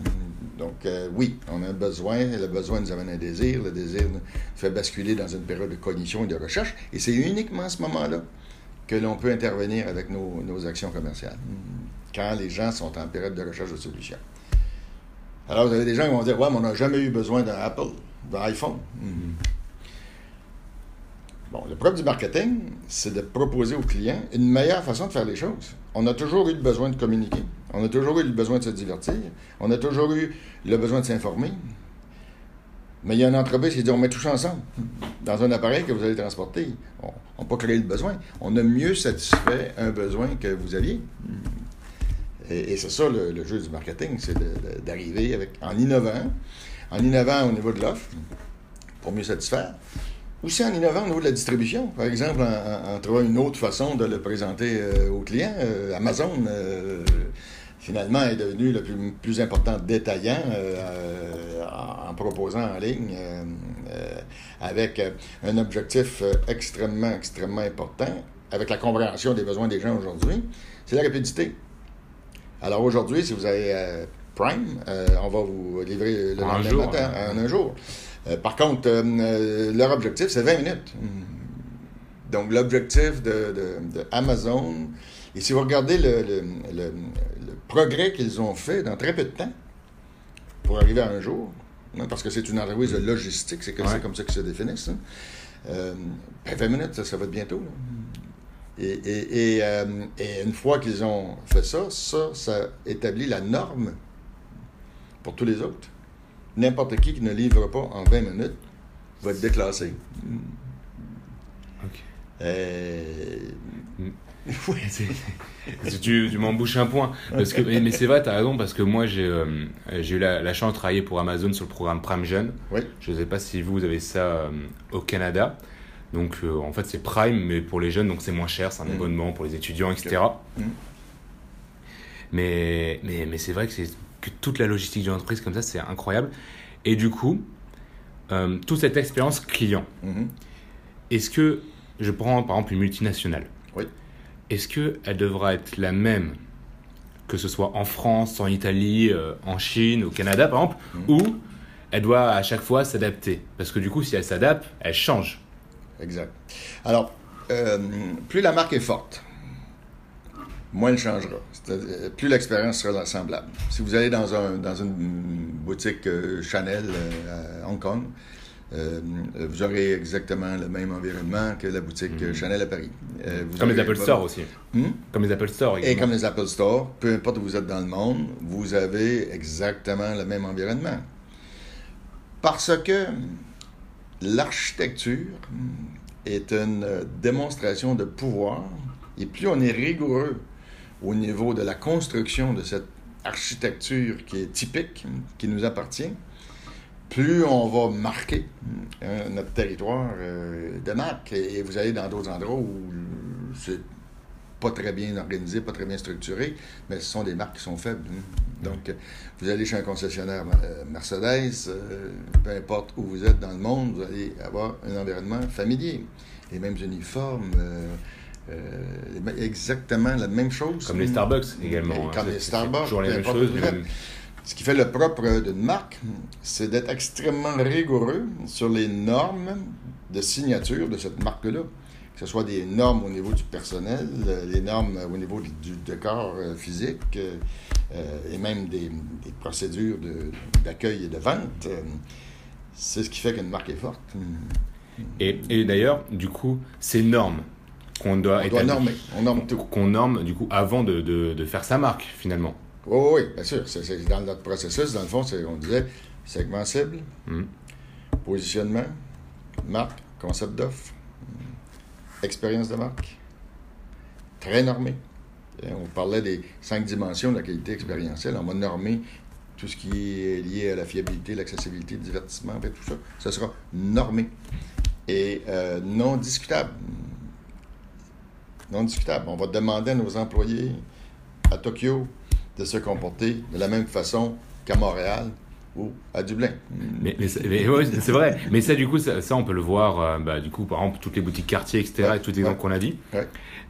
Donc, euh, oui, on a un besoin. Le besoin nous amène un désir. Le désir nous fait basculer dans une période de cognition et de recherche. Et c'est uniquement à ce moment-là que l'on peut intervenir avec nos, actions commerciales. Quand les gens sont en période de recherche de solutions. Alors, vous avez des gens qui vont dire Ouais, mais on n'a jamais eu besoin d'un Apple, iPhone. Bon, le problème du marketing, c'est de proposer aux clients une meilleure façon de faire les choses. On a toujours eu besoin de communiquer. On a toujours eu le besoin de se divertir. On a toujours eu le besoin de s'informer. Mais il y a une entreprise qui dit on met tout ensemble dans un appareil que vous allez transporter. On n'a pas créé le besoin. On a mieux satisfait un besoin que vous aviez. Et, c'est ça le, jeu du marketing, c'est d'arriver avec en innovant, en innovant au niveau de l'offre pour mieux satisfaire. Aussi en innovant au niveau de la distribution. Par exemple, en trouvant une autre façon de le présenter euh, aux clients. Euh, Amazon, euh, finalement, est devenu le plus, plus important détaillant euh, euh, en, en proposant en ligne euh, euh, avec un objectif extrêmement, extrêmement important, avec la compréhension des besoins des gens aujourd'hui, c'est la rapidité. Alors aujourd'hui, si vous avez Prime, on va vous livrer le En lendemain jour, matin, hein. en un jour. Par contre, leur objectif, c'est 20 minutes. Donc, l'objectif de, de- de Amazon, et si vous regardez le, le- le- le progrès qu'ils ont fait dans très peu de temps pour arriver à un jour, hein, parce que c'est une entreprise de logistique, c'est comme, Ouais. c'est comme ça qu'ils se définissent, hein, euh, ben, 20 minutes, ça, ça va être bientôt. là. Et, et- et, euh, et une fois qu'ils ont fait ça, ça, ça établit la norme pour tous les autres. N'importe qui qui ne livre pas en 20 minutes va être déclassé. Ok. Euh, Ouais, tu tu m'embouches un point. Parce que, mais c'est vrai, tu as raison, parce que moi, j'ai euh, eu la, la chance de travailler pour Amazon sur le programme Prime Jeune. Oui. Je ne sais pas si vous, avez ça euh, au Canada. Donc, euh, en fait, c'est Prime, mais pour les jeunes, donc c'est moins cher, c'est un Mm. abonnement pour les étudiants, etc. Mm. Mais, mais, mais c'est vrai que, toute la logistique d'une entreprise comme ça, c'est incroyable. Et du coup, toute cette expérience client, Mhm. est-ce que, je prends par exemple une multinationale, Oui. est-ce qu'elle devra être la même que ce soit en France, en Italie, euh, en Chine, au Canada par exemple, Mhm. ou elle doit à chaque fois s'adapter? Parce que du coup, si elle s'adapte, elle change. Exact. Alors, euh, plus la marque est forte, moins elle changera. Plus l'expérience sera semblable. Si vous allez dans, un, dans une boutique euh, Chanel à Hong Kong, euh, vous aurez exactement le même environnement que la boutique euh, Chanel à Paris. Euh, vous Comme les Apple pas- Store aussi. Hmm? Comme les Apple Store Et également. comme les Apple Store, peu importe où vous êtes dans le monde, vous avez exactement le même environnement. Parce que l'architecture est une démonstration de pouvoir, et plus on est rigoureux au niveau de la construction de cette architecture qui est typique, qui nous appartient, plus on va marquer hein, notre territoire euh, de marque. Et, et vous allez dans d'autres endroits où c'est pas très bien organisé, pas très bien structuré, mais ce sont des marques qui sont faibles. hein. Donc, euh, vous allez chez un concessionnaire euh, Mercedes, euh, peu importe où vous êtes dans le monde, vous allez avoir un environnement familier. Les mêmes uniformes, euh, euh, exactement la même chose. Comme les Starbucks également. Et hein. Comme les Starbucks. Toujours les mêmes- Ce qui fait le propre d'une marque, c'est d'être extrêmement rigoureux sur les normes de signature de cette marque-là. Que ce soit des normes au niveau du personnel, les normes au niveau du, décor euh, physique, euh, euh, et même des, des procédures de- d'accueil et de vente. C'est ce qui fait qu'une marque est forte. Et, et d'ailleurs, du coup, ces normes qu'on doit, On doit normer. On norme tout. qu'on norme du coup avant de, de- de faire sa marque finalement. Oui, oui, bien sûr. C'est, dans notre processus, dans le fond, c'est, on disait segment cible, Mhm. positionnement, marque, concept d'offre, expérience de marque, très normé. Et On parlait des cinq dimensions de la qualité expérientielle. On va normer tout ce qui est lié à la fiabilité, l'accessibilité, le divertissement, ben, tout ça. Ça sera normé et euh, non discutable. Non discutable. On va demander à nos employés à Tokyo de se comporter de la même façon qu'à Montréal ou à Dublin. Mais, mais c'est ouais, vrai. Mais ça, du coup, ça, ça, on peut le voir, euh, bah, du coup, par exemple, toutes les boutiques quartiers, etc., Ouais, et tous les exemples ouais. qu'on a dit.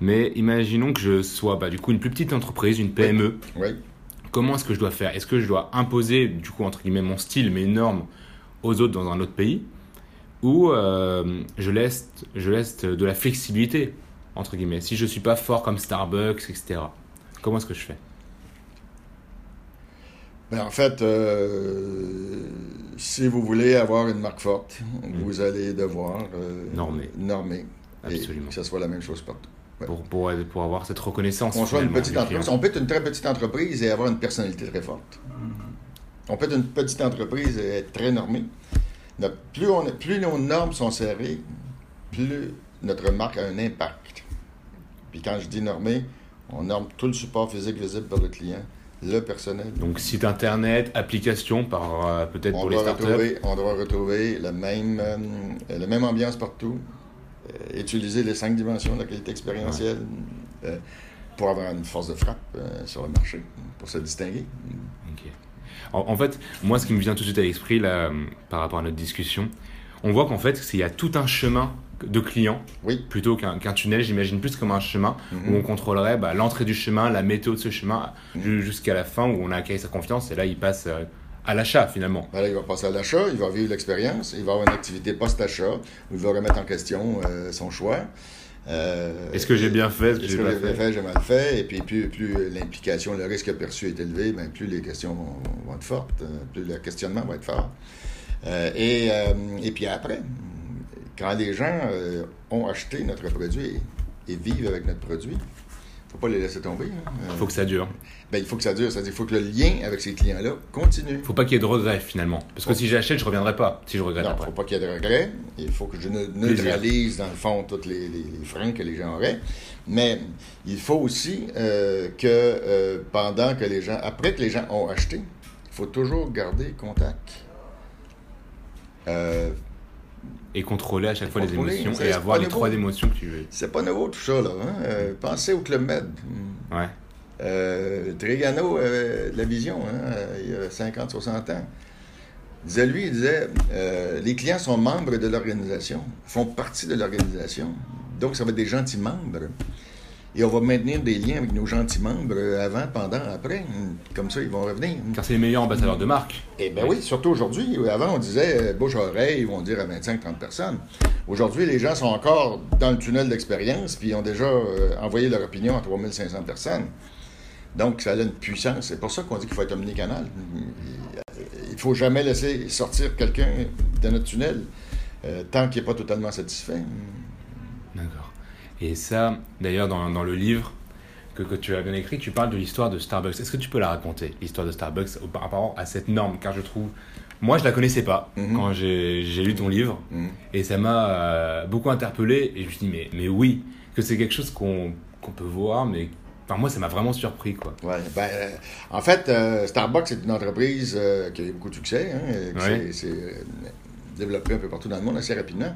Mais imaginons que je sois, bah, du coup, une plus petite entreprise, une PME. Comment est-ce que je dois faire? Est-ce que je dois imposer, du coup, entre guillemets, mon style, mes normes aux autres dans un autre pays? Ou euh, je, laisse, je laisse de la flexibilité, entre guillemets, si je suis pas fort comme Starbucks, etc. Comment est-ce que je fais? Ben, en fait, euh, si vous voulez avoir une marque forte, vous allez devoir euh, Normer. normer. Et Absolument. que ce soit la même chose partout. Ouais. pour, pour, pour avoir cette reconnaissance On soit une petite entreprise. On peut être une très petite entreprise et avoir une personnalité très forte. On peut être une petite entreprise et être très normée. Notre- plus, on, plus nos normes sont serrées, plus notre marque a un impact. Puis quand je dis normé, on norme tout le support physique visible par le client, le personnel. Donc site internet, application par euh, peut-être pour les startups. retrouver, on doit retrouver la même, euh, la même ambiance partout, euh, utiliser les cinq dimensions de la qualité expérientielle pour avoir une force de frappe sur le marché, pour se distinguer. En, en fait, moi, ce qui me vient tout de suite à l'esprit là, par rapport à notre discussion, on voit qu'en fait, il y a tout un chemin de clients Oui. plutôt qu'un tunnel. J'imagine plus comme un chemin Mhm. où on contrôlerait bah, l'entrée du chemin, la météo de ce chemin, Mhm. ju- jusqu'à la fin où on a acquis sa confiance et là, il passe euh, à l'achat finalement. Ben là, il va passer à l'achat, il va vivre l'expérience, il va avoir une activité post-achat, où il va remettre en question euh, son choix. Euh, Est-ce que j'ai bien fait? Est-ce que j'ai bien fait fait, j'ai mal fait, et puis plus, plus l'implication, le risque perçu est élevé, ben, plus les questions vont, vont être fortes, euh, plus le questionnement va être fort. Euh, et, euh, et puis après, quand les gens euh, ont acheté notre produit et, et vivent avec notre produit, il ne faut pas les laisser tomber. hein. Il Euh, faut que ça dure. ben, il faut que ça dure, c'est-à-dire qu'il faut que le lien avec ces clients-là continue. Il faut pas qu'il y ait de regrets finalement. Parce que si j'achète, je reviendrai pas si je regrette Non, ne après. faut pas qu'il y ait de regrets. Il faut que je ne- neutralise, dans le fond, tous les, les- les freins que les gens auraient. Mais il faut aussi euh, que pendant que les gens, après que les gens ont acheté, il faut toujours garder contact. Euh, Et contrôler à chaque fois les émotions et avoir les trois émotions que tu veux. c'est pas nouveau tout ça, là. hein. Euh, pensez au Club Med. Ouais. Euh, Trigano avait de la vision, hein, euh, il y a 50, 60 ans. Il disait, lui, il disait, euh, les clients sont membres de l'organisation, font partie de l'organisation. Donc, ça va être des gentils membres. Et on va maintenir des liens avec nos gentils membres euh, avant, pendant, après. Comme ça, ils vont revenir. Car c'est les meilleurs ambassadeurs de marque. Eh bien oui, surtout aujourd'hui. Avant, on disait euh, bouche-oreille, ils vont dire à 25-30 personnes. Aujourd'hui, les gens sont encore dans le tunnel d'expérience, puis ils ont déjà euh, envoyé leur opinion à 3500 personnes. Donc, ça a une puissance. C'est pour ça qu'on dit qu'il faut être omnicanal. Il ne faut jamais laisser sortir quelqu'un de notre tunnel tant qu'il n'est pas totalement satisfait. Et ça, d'ailleurs, dans, dans, le livre que, que, tu as bien écrit, tu parles de l'histoire de Starbucks. Est-ce que tu peux la raconter, l'histoire de Starbucks, par rapport à cette norme? Car je trouve. Moi, je la connaissais pas Mhm. quand j'ai lu ton livre. Mhm. Et ça m'a euh, beaucoup interpellé. Et je me suis dit, mais, mais oui, que c'est quelque chose qu'on qu'on peut voir, mais. Enfin, moi, ça m'a vraiment surpris, quoi. Ouais, ben, euh, en fait, euh, Starbucks est une entreprise euh, qui a eu beaucoup de succès, hein, Ouais. s'est- développée un peu partout dans le monde assez rapidement.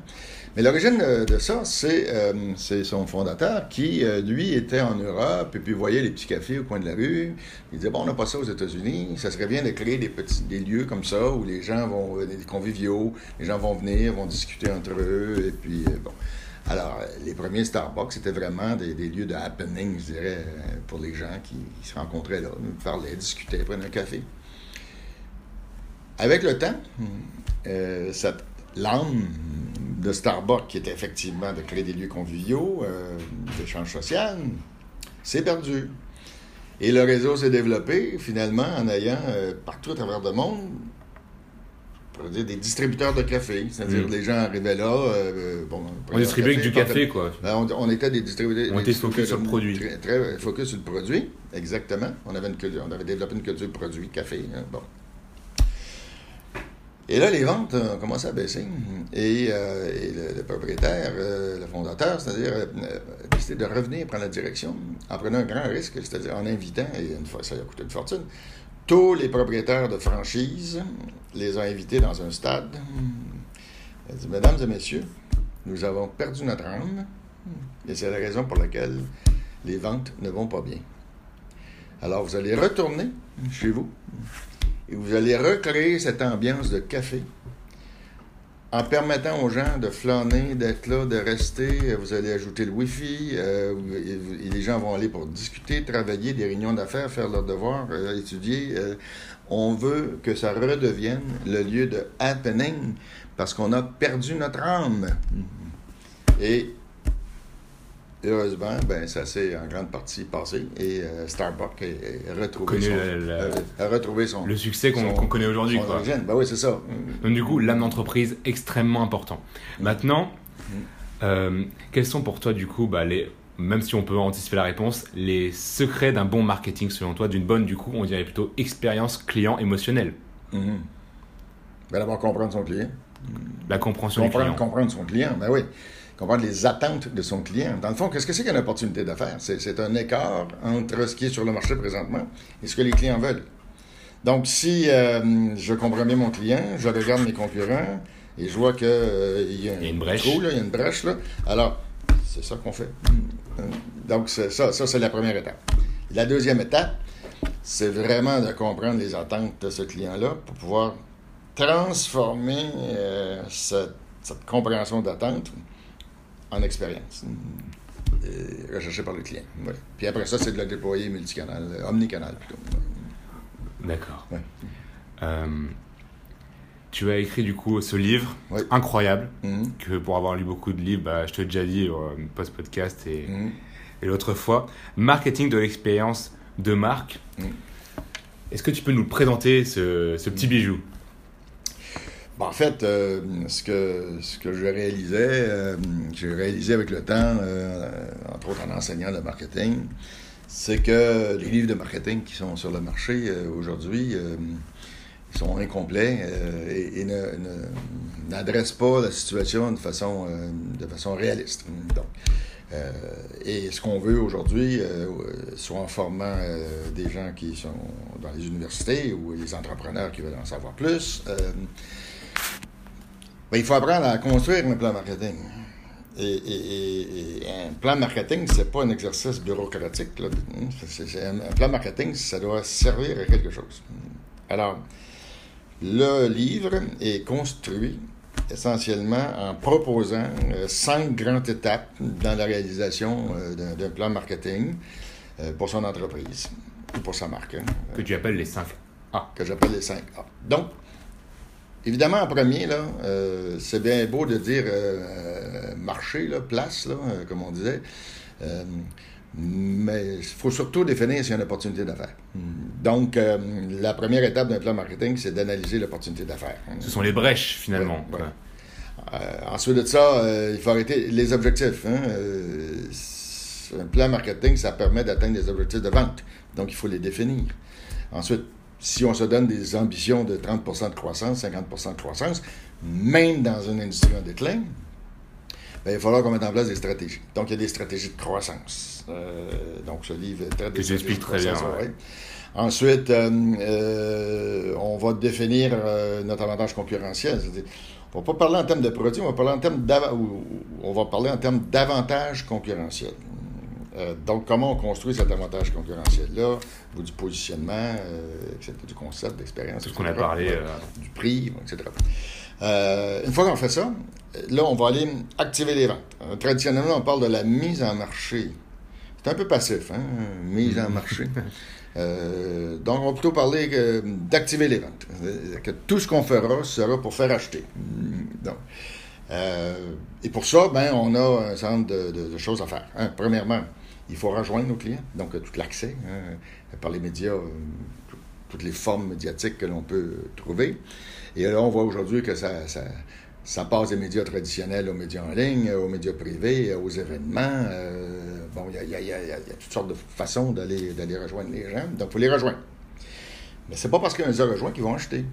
Mais l'origine euh, de ça, c'est euh, c'est son fondateur qui, euh, lui, était en Europe et puis voyait les petits cafés au coin de la rue. Il disait, bon, on n'a pas ça aux États-Unis, ça serait bien de créer des petits des lieux comme ça où les gens vont, des conviviaux, les gens vont venir, vont discuter entre eux, et puis, bon. Alors, les premiers Starbucks, c'était vraiment des, lieux de happening, je dirais, pour les gens qui, qui se rencontraient là, parlaient, discutaient, prenaient un café. Avec le temps, cette l'âme de Starbucks, qui était effectivement de créer des lieux conviviaux, euh, d'échange social, s'est perdue. Et le réseau s'est développé, finalement, en ayant euh, partout à travers le monde, on pourrait dire des distributeurs de café. C'est-à-dire Mm. les gens arrivaient là. euh, bon, On distribuait que du café, quoi. ben, on, on était des distributeurs. On était focus sur le produit. Très, très focus sur le produit, exactement. On avait, une, on avait développé une culture produit, café. hein, bon. Et là, les ventes euh, ont commencé à baisser. Et, euh, le, propriétaire, euh, le fondateur, c'est-à-dire, a décidé de revenir prendre la direction en prenant un grand risque, c'est-à-dire en invitant, et une fois, ça a coûté une fortune, tous les propriétaires de franchise, les a invités dans un stade. Il a dit, Mesdames et messieurs, nous avons perdu notre âme, et c'est la raison pour laquelle les ventes ne vont pas bien. Alors, vous allez retourner chez vous vous allez recréer cette ambiance de café en permettant aux gens de flâner, d'être là, de rester. Vous allez ajouter le Wi-Fi euh, et, et les gens vont aller pour discuter, travailler, des réunions d'affaires, faire leurs devoirs, euh, étudier. euh. on veut que ça redevienne le lieu de happening parce qu'on a perdu notre âme. Et heureusement, ben, ça s'est en grande partie passé et euh, Starbucks a, a retrouvé, son, la- a- a retrouvé son, Le succès qu'on connaît aujourd'hui. Ben oui, c'est ça. Donc du coup, l'âme d'entreprise, extrêmement important. Maintenant, euh, quels sont pour toi, du coup, bah, les, même si on peut anticiper la réponse, les secrets d'un bon marketing selon toi, d'une bonne, du coup, on dirait plutôt expérience client émotionnelle, Mhm. Ben, d'abord, comprendre son client. la compréhension du Comprendre, client. comprendre son client, ben oui. Comprendre les attentes de son client. Dans le fond, qu'est-ce que c'est qu'une opportunité d'affaires? C'est, un écart entre ce qui est sur le marché présentement et ce que les clients veulent. Donc, si euh, je comprends bien mon client, je regarde mes concurrents et je vois qu'il y a, Il y a une un brèche. trou, là, il y a une brèche, là. alors c'est ça qu'on fait. Donc, c'est ça, ça, c'est la première étape. La deuxième étape, c'est vraiment de comprendre les attentes de ce client-là pour pouvoir transformer euh, cette, cette compréhension d'attente en expérience euh, recherchée par le client. Ouais. Puis après ça, c'est de le déployer multicanal, euh, omnicanal plutôt. D'accord. Ouais. Euh, tu as écrit, du coup, ce livre incroyable, Mhm. que pour avoir lu beaucoup de livres, bah, je te l'ai déjà dit, euh, post-podcast et, Mhm. et l'autre fois, Marketing de l'expérience de marque. Mm. Est-ce que tu peux nous présenter, ce, ce petit bijou? Bon, en fait, euh, ce que, je réalisais, euh, j'ai réalisé avec le temps, euh, entre autres en enseignant le marketing, c'est que les livres de marketing qui sont sur le marché aujourd'hui sont incomplets et, n'adressent pas la situation de façon, de façon réaliste. Donc, et ce qu'on veut aujourd'hui, soit en formant des gens qui sont dans les universités ou les entrepreneurs qui veulent en savoir plus, ben, il faut apprendre à construire un plan marketing. Et, et- et- et un plan marketing, c'est pas un exercice bureaucratique. là. Un, un plan marketing, ça doit servir à quelque chose. Alors, le livre est construit essentiellement en proposant euh, cinq grandes étapes dans la réalisation euh, d'un plan marketing euh, pour son entreprise ou pour sa marque. Hein. que tu appelles les 5 A. Que j'appelle les 5 A. Donc, évidemment, en premier, là, c'est bien beau de dire marché, là, place, là, comme on disait. Mais il faut surtout définir s'il y a une opportunité d'affaires. Donc, euh, la première étape d'un plan marketing, c'est d'analyser l'opportunité d'affaires. Ce sont les brèches, finalement. Euh, ensuite de ça, euh, il faut arrêter les objectifs. Hein. un plan marketing, ça permet d'atteindre des objectifs de vente. Donc, il faut les définir. Ensuite, si on se donne des ambitions de 30% de croissance, 50% de croissance, même dans une industrie en déclin, ben, il va falloir qu'on mette en place des stratégies. Donc, il y a des stratégies de croissance. Euh, donc, ce livre traite des stratégies de très bien. Ensuite, euh, euh, on va définir notre avantage concurrentiel. On ne va pas parler en termes de produits, on va parler en termes on va parler en termes d'avantage concurrentiel. donc, comment on construit cet avantage concurrentiel-là, du positionnement, du concept, d'expérience. Tout ce qu'on a parlé. Du prix, etc. Euh, une fois qu'on fait ça, là, on va aller activer les ventes. Euh, traditionnellement, on parle de la mise en marché. C'est un peu passif, hein, mise en marché. <laughs> Euh, donc, on va plutôt parler d'activer les ventes. Que tout ce qu'on fera sera pour faire acheter. Donc, et pour ça, ben, on a un certain nombre de, choses à faire. Hein. Premièrement, il faut rejoindre nos clients, donc tout l'accès hein, par les médias, toutes les formes médiatiques que l'on peut trouver. Et là, on voit aujourd'hui que ça, ça, passe des médias traditionnels aux médias en ligne, aux médias privés, aux événements. Euh, bon, il y a, toutes sortes de façons d'aller, rejoindre les gens. Donc, il faut les rejoindre. Mais c'est pas parce qu'on les a rejoints qu'ils vont acheter.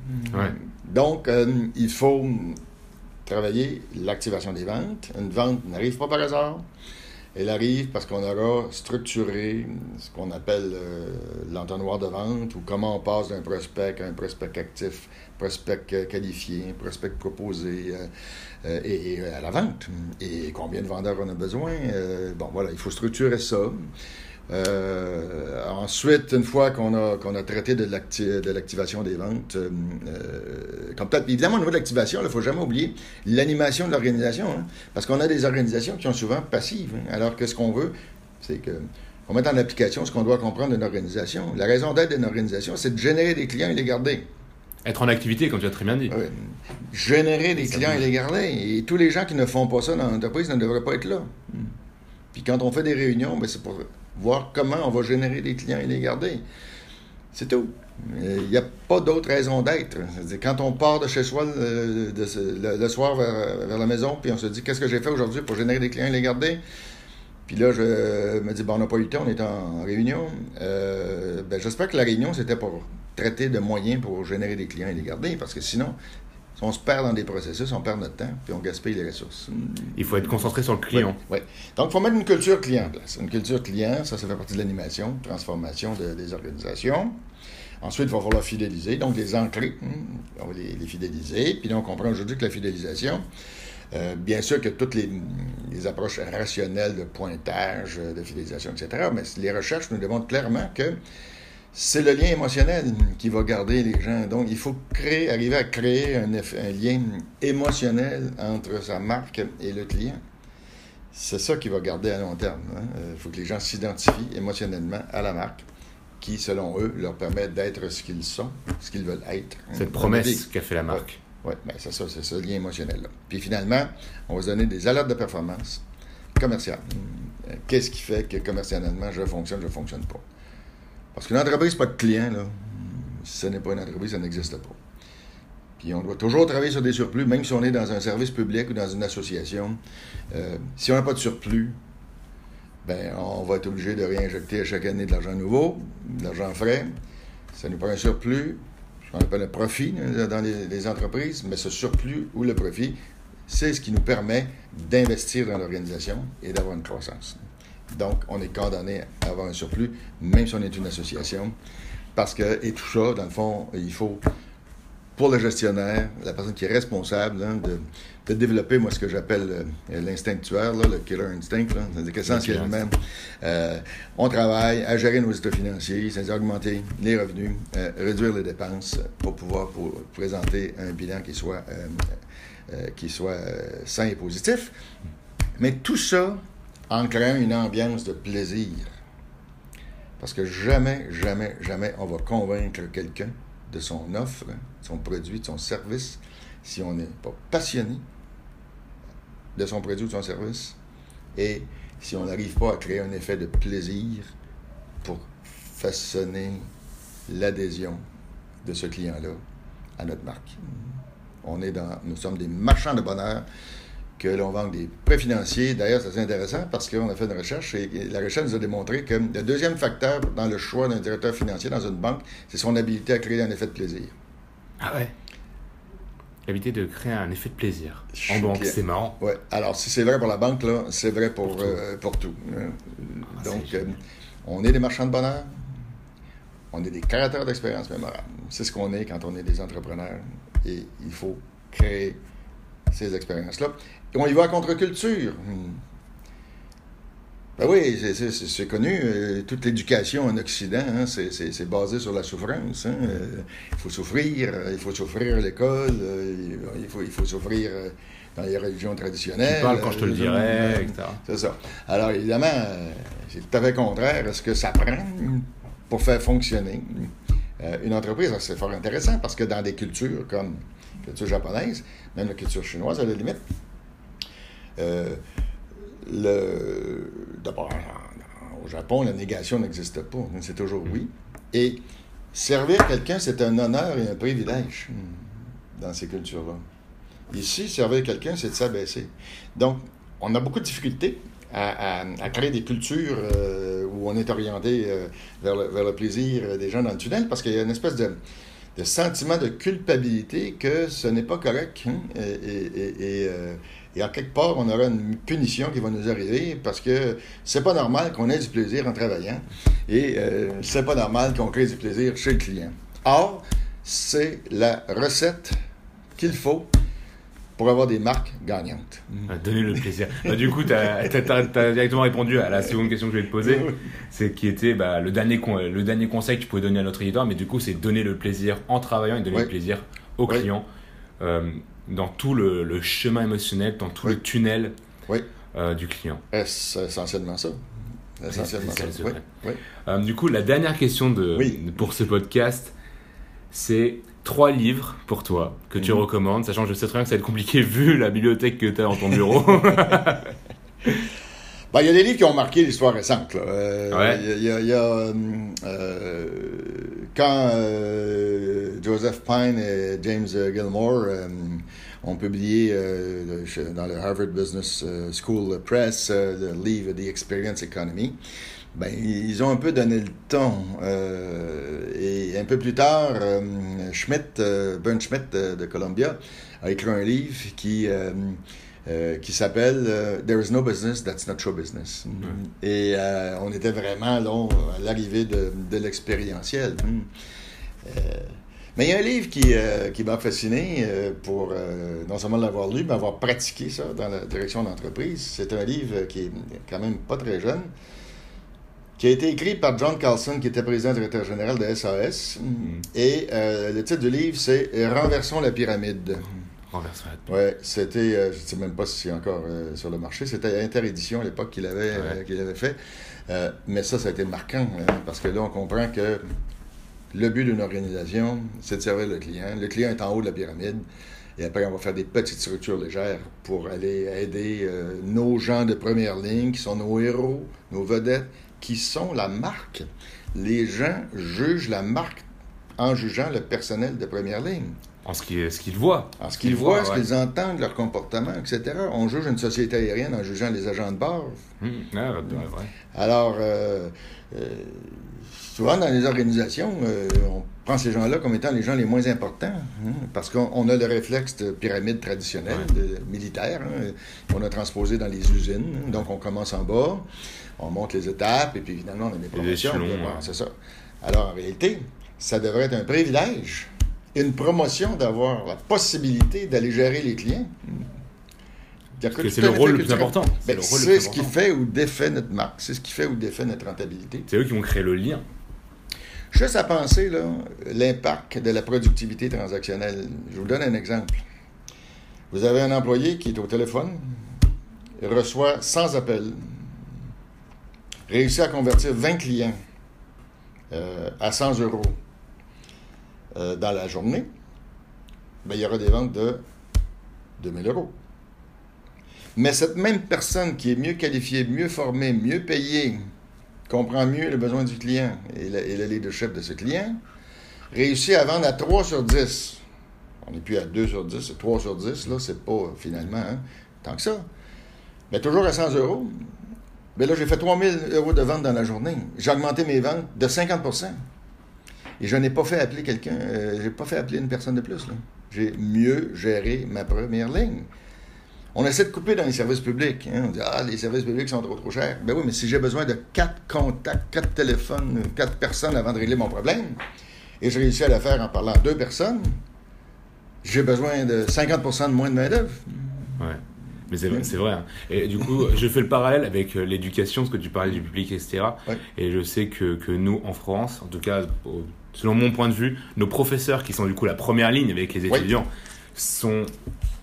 Donc, euh, il faut travailler l'activation des ventes. Une vente n'arrive pas par hasard. Elle arrive parce qu'on aura structuré ce qu'on appelle euh, l'entonnoir de vente ou comment on passe d'un prospect à un prospect actif, prospect qualifié, prospect proposé euh, euh, et, à la vente. Et combien de vendeurs on a besoin? bon, voilà, il faut structurer ça. Euh, ensuite, une fois qu'on a, qu'on a traité de, l'activation des ventes, euh, comme évidemment, au niveau de l'activation, il ne faut jamais oublier l'animation de l'organisation, hein, parce qu'on a des organisations qui sont souvent passives, hein, alors que ce qu'on veut, c'est que on mette en application ce qu'on doit comprendre d'une organisation. La raison d'être d'une organisation, c'est de générer des clients et les garder. Être en activité, comme tu as très bien dit. Générer des clients et les garder. Et tous les gens qui ne font pas ça dans l'entreprise ne devraient pas être là. Puis quand on fait des réunions, ben c'est pour voir comment on va générer des clients et les garder. C'est tout. Il n'y a pas d'autre raison d'être. Quand on part de chez soi le, soir vers, la maison, puis on se dit qu'est-ce que j'ai fait aujourd'hui pour générer des clients et les garder, puis là, je me dis, bon, on n'a pas eu le temps, on est en, réunion. Euh, ben, J'espère que la réunion, c'était pour traiter de moyens pour générer des clients et les garder, parce que sinon, on se perd dans des processus, on perd notre temps, puis on gaspille les ressources. Il faut être concentré sur le client. Oui. Donc, il faut mettre une culture client en place. Une culture client, ça, ça fait partie de l'animation, transformation des organisations. Ensuite, il va falloir fidéliser, donc les entrées, hmm, on va les, fidéliser. Puis là, on comprend aujourd'hui que la fidélisation, euh, bien sûr que toutes les, les, approches rationnelles de pointage, de fidélisation, etc., mais les recherches nous démontrent clairement que c'est le lien émotionnel qui va garder les gens. Donc, il faut créer, arriver à créer un, lien émotionnel entre sa marque et le client. C'est ça qui va garder à long terme. Il hein. euh, faut que les gens s'identifient émotionnellement à la marque qui, selon eux, leur permet d'être ce qu'ils sont, ce qu'ils veulent être. Cette promesse qu'a fait la marque. Oui, ben, c'est ça, c'est ce lien émotionnel-là. Puis finalement, on va se donner des alertes de performance commerciale. Qu'est-ce qui fait que commercialement, je fonctionne, je ne fonctionne pas? Parce qu'une entreprise, pas de client, là. Si ce n'est pas une entreprise, ça n'existe pas. Puis on doit toujours travailler sur des surplus, même si on est dans un service public ou dans une association. Euh, si on n'a pas de surplus, ben on va être obligé de réinjecter à chaque année de l'argent nouveau, de l'argent frais. Ça nous prend un surplus, ce qu'on appelle un profit dans les, les, entreprises, mais ce surplus ou le profit, c'est ce qui nous permet d'investir dans l'organisation et d'avoir une croissance. Donc, on est condamné à avoir un surplus, même si on est une association. Parce que, et tout ça, dans le fond, il faut pour le gestionnaire, la personne qui est responsable hein, de, de, développer, moi, ce que j'appelle euh, l'instinctuaire, le killer instinct. C'est-à-dire qu'essentiellement, euh, on travaille à gérer nos états financiers, c'est-à-dire augmenter les revenus, euh, réduire les dépenses pour pouvoir pour présenter un bilan qui soit, qui soit sain et positif. Mais tout ça en créant une ambiance de plaisir. Parce que jamais, jamais, jamais on va convaincre quelqu'un de son offre, de son produit, de son service, si on n'est pas passionné de son produit ou de son service, et si on n'arrive pas à créer un effet de plaisir pour façonner l'adhésion de ce client-là à notre marque. On est dans, nous sommes des marchands de bonheur que l'on vend des prêts financiers. D'ailleurs, c'est intéressant parce qu'on a fait une recherche et la recherche nous a démontré que le deuxième facteur dans le choix d'un directeur financier dans une banque, c'est son habilité à créer un effet de plaisir. Ah ouais? L'habilité de créer un effet de plaisir. En banque, c'est marrant. Ouais. Alors, si c'est vrai pour la banque, là, c'est vrai pour, pour tout. Euh, ah, Donc, euh, on est des marchands de bonheur. On est des créateurs d'expériences mémorables. C'est ce qu'on est quand on est des entrepreneurs. Et il faut créer ces expériences-là on y va à contre-culture. Hmm. Ben oui, c'est connu. Euh, toute l'éducation en Occident, hein, c'est basé sur la souffrance. Hein. Euh, il faut souffrir, euh, il faut souffrir à l'école, il, faut, il faut souffrir dans les religions traditionnelles. Tu parles quand je te le dirai, etc. C'est ça. Alors, évidemment, c'est tout à fait contraire à ce que ça prend pour faire fonctionner une entreprise. C'est fort intéressant parce que dans des cultures comme la culture japonaise, même la culture chinoise, à la limite, euh, D'abord, au Japon, la négation n'existe pas. C'est toujours oui. Et servir quelqu'un, c'est un honneur et un privilège hmm, dans ces cultures-là. Ici, servir quelqu'un, c'est de s'abaisser. Donc, on a beaucoup de difficultés à, créer des cultures euh, où on est orienté euh, vers, le, plaisir des gens dans le tunnel parce qu'il y a une espèce de, sentiment de culpabilité que ce n'est pas correct. Hein, euh, et en quelque part, on aura une punition qui va nous arriver parce que c'est pas normal qu'on ait du plaisir en travaillant et euh, c'est pas normal qu'on crée du plaisir chez le client. Or, c'est la recette qu'il faut pour avoir des marques gagnantes. Donner le plaisir. Bah, du coup, tu as, directement répondu à la seconde question que je vais te poser, c'est qui était bah, le, dernier le dernier conseil que tu pouvais donner à notre éditeur, mais du coup, c'est donner le plaisir en travaillant et donner le plaisir aux clients. Euh, dans tout le, chemin émotionnel, dans tout le tunnel euh, du client. C'est essentiellement ça. Essentiellement ça. Euh, du coup, la dernière question de, pour ce podcast, c'est trois livres pour toi que tu mhm. recommandes, sachant que je sais très bien que ça va être compliqué <laughs> vu la bibliothèque que tu as dans ton bureau. <laughs> <laughs> Ben, il y a des livres qui ont marqué l'histoire récente. Euh, il y a, quand Joseph Pine et James Gilmore ont publié euh, dans le Harvard Business euh, School Press euh, le livre The Experience Economy. Ben, ils ont un peu donné le ton. et un peu plus tard, Schmidt, Bernd Schmidt de, Columbia a écrit un livre qui, qui s'appelle There is no business that's not show business. Et on était vraiment là, à l'arrivée de, de l'expérientiel. Mais il y a un livre qui, euh, qui m'a fasciné euh, pour euh, non seulement l'avoir lu, mais avoir pratiqué ça dans la direction d'entreprise. C'est un livre qui est quand même pas très jeune, qui a été écrit par John Carlson, qui était président directeur général de SAS. Mm-hmm. Et le titre du livre, c'est Renversons la pyramide. La. Oui, c'était, je ne sais même pas si c'est encore sur le marché, c'était Interédition à l'époque qu'il avait, qu'il avait fait. mais ça, ça a été marquant, hein, parce que là, on comprend que le but d'une organisation, c'est de servir le client. Le client est en haut de la pyramide. Et après, on va faire des petites structures légères pour aller aider euh, nos gens de première ligne, qui sont nos héros, nos vedettes, qui sont la marque. Les gens jugent la marque en jugeant le personnel de première ligne. En ce qu'ils voient. En ce qu'ils voient, ce qu'ils entendent, leur comportement, etc. On juge une société aérienne en jugeant les agents de bord. Hum, ah, Alors, euh, euh, souvent dans les organisations, euh, on prend ces gens-là comme étant les gens les moins importants, hein, parce qu'on a le réflexe de pyramide traditionnelle, militaire, hein, qu'on a transposé dans les usines. donc, on commence en bas, on monte les étapes, et puis finalement, on a des promotions. C'est ça. Alors, en réalité, ça devrait être un privilège une promotion d'avoir la possibilité d'aller gérer les clients. C'est le rôle le plus important. Ben, c'est ce qui fait ou défait notre marque. C'est ce qui fait ou défait notre rentabilité. C'est eux qui vont créer le lien. Juste à penser, l'impact de la productivité transactionnelle. Je vous donne un exemple. Vous avez un employé qui est au téléphone, il reçoit 100 appels, réussit à convertir 20 clients euh, à 100 euros euh, dans la journée, ben, il y aura des ventes de 2000 euros. Mais cette même personne qui est mieux qualifiée, mieux formée, mieux payée, comprend mieux les besoins du client et le, le leadership de ce client, réussit à vendre à 3 sur 10. On n'est plus à 2 sur 10, c'est 3 sur 10, là, c'est pas finalement hein, tant que ça. Mais toujours à 100 euros. Mais là, j'ai fait 3000 euros de vente dans la journée. J'ai augmenté mes ventes de 50 Et je n'ai pas fait appeler quelqu'un, euh, j'ai pas fait appeler une personne de plus. J'ai mieux géré ma première ligne. On essaie de couper dans les services publics. Hein. On dit Ah, les services publics sont trop trop chers. Ben oui, mais si j'ai besoin de quatre contacts, quatre téléphones, quatre personnes avant de régler mon problème, et je réussis à le faire en parlant à deux personnes, j'ai besoin de 50% de moins de main-d'œuvre. Ouais. Mais c'est vrai. Hein. Et du coup, <laughs> je fais le parallèle avec euh, l'éducation, ce que tu parlais du public, etc. Et je sais que, que, nous, en France, en tout cas, selon mon point de vue, nos professeurs, qui sont du coup la première ligne avec les étudiants, sont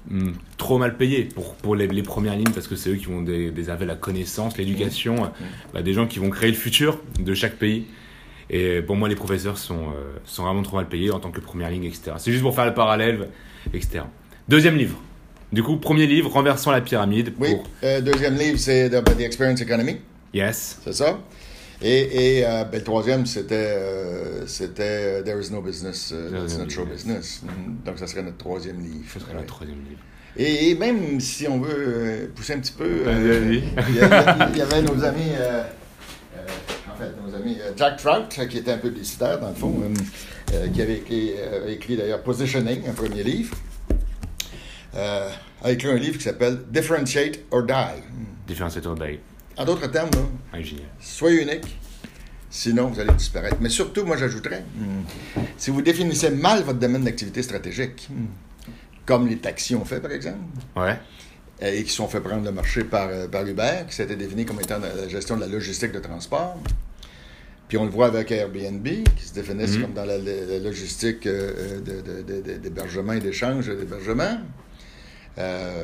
hmm, trop mal payés pour, pour les, les, premières lignes parce que c'est eux qui vont déserver la connaissance, l'éducation, mmh. bah, des gens qui vont créer le futur de chaque pays. Et pour moi, les professeurs sont, euh, sont vraiment trop mal payés en tant que première ligne, etc. C'est juste pour faire le parallèle, etc. Deuxième livre. Du coup, premier livre, Renversant la pyramide. Oui, euh, deuxième livre, c'est The, Experience Economy. Yes. C'est ça? Et, et euh, ben, le troisième, c'était euh, c'était There is no business, it's not show business. Mm-hmm. Donc, ça serait notre troisième livre. Ce serait notre troisième livre. Et, même si on veut pousser un petit peu, il, y y avait nos amis, en fait, nos amis Jack Trout, qui était un publicitaire dans le fond, qui avait écrit, écrit d'ailleurs Positioning, un premier livre euh, a écrit un livre qui s'appelle Differentiate or Die. Differentiate or Die. En d'autres termes, là, soyez unique, sinon vous allez disparaître. Mais surtout, moi j'ajouterais, si vous définissez mal votre domaine d'activité stratégique, comme les taxis ont fait par exemple, ouais. et qui sont fait prendre le marché par, euh, par Uber, qui s'était défini comme étant la gestion de la logistique de transport. Puis on le voit avec Airbnb, qui se définissent mm-hmm. comme dans la, logistique euh, d'hébergement et d'échange d'hébergement. Euh,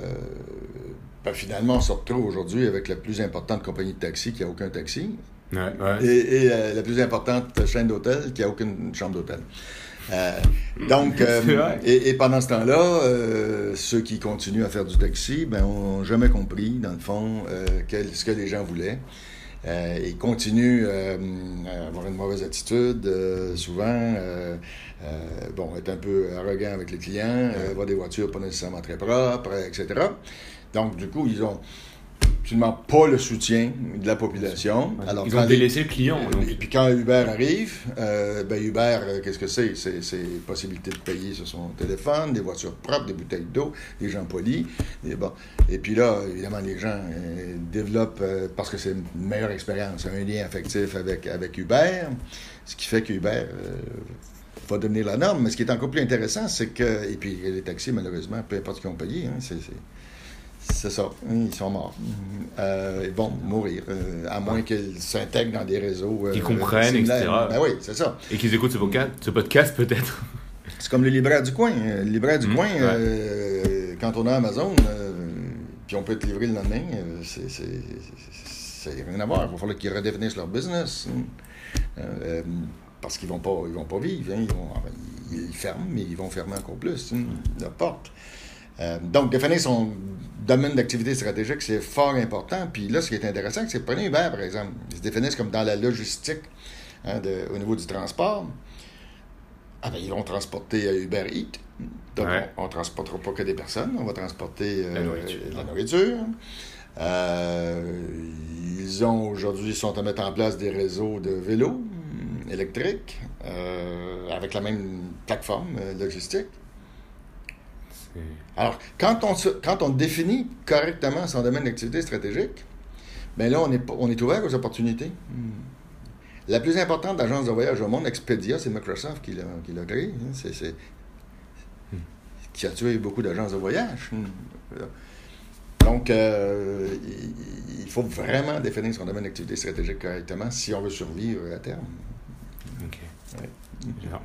ben, finalement, on se retrouve aujourd'hui avec la plus importante compagnie de taxi qui n'a aucun taxi. Et, euh, la plus importante chaîne d'hôtels qui n'a aucune chambre d'hôtel. Euh, donc, <laughs> et, pendant ce temps-là, ceux qui continuent à faire du taxi, ben, n'ont jamais compris, dans le fond, ce que les gens voulaient. Euh, ils continuent euh, à avoir une mauvaise attitude, euh, souvent. bon, être un peu arrogant avec les clients, avoir des voitures pas nécessairement très propres, etc. Donc, du coup, ils ont absolument pas le soutien de la population. Alors, Ils ont délaissé le client. Et puis quand Uber arrive, euh, ben Uber, euh, qu'est-ce que c'est? C'est possibilité de payer sur son téléphone, des voitures propres, des bouteilles d'eau, des gens polis. Et, bon. et puis là, évidemment, les gens euh, développent, parce que c'est une meilleure expérience, un lien affectif avec, avec Uber, ce qui fait qu'Uber va devenir la norme. Mais ce qui est encore plus intéressant, c'est que, et puis les taxis, malheureusement, peu importe ce qu'ils ont payé, hein, c'est c'est ça. Ils sont morts. Euh, ils vont mourir, euh, à moins qu'ils s'intègrent dans des réseaux. Euh, qu'ils comprennent, etc. Ben oui, c'est ça. Et qu'ils écoutent ce podcast, ce podcast peut-être. C'est comme le libraire du coin. Le libraire du mmh, coin, quand on a Amazon, puis on peut te livrer le lendemain, c'est rien à voir. Il va falloir qu'ils redéfinissent leur business. Parce qu'ils ne vont, pas, ils vont pas vivre. Hein. Ils, ferment, mais ils vont fermer encore plus hein, la porte. Euh, donc, définir son domaine d'activité stratégique, c'est fort important. Puis là, ce qui est intéressant, c'est que prenez Uber, par exemple. Ils se définissent comme dans la logistique hein, au niveau du transport. Ah ben, ils vont transporter à Uber Eats. Donc, on ne transportera pas que des personnes, on va transporter euh, la nourriture. Euh, ils ont aujourd'hui, sont à mettre en place des réseaux de vélos électriques avec la même plateforme logistique. Alors, quand on, quand on définit correctement son domaine d'activité stratégique, bien là, on est, on est ouvert aux opportunités. Hmm. La plus importante agence de voyage au monde, Expedia, c'est Microsoft qui l'a créé. Hein. C'est qui a tué beaucoup d'agences de voyage. Donc, euh, il faut vraiment définir son domaine d'activité stratégique correctement si on veut survivre à terme. Ok.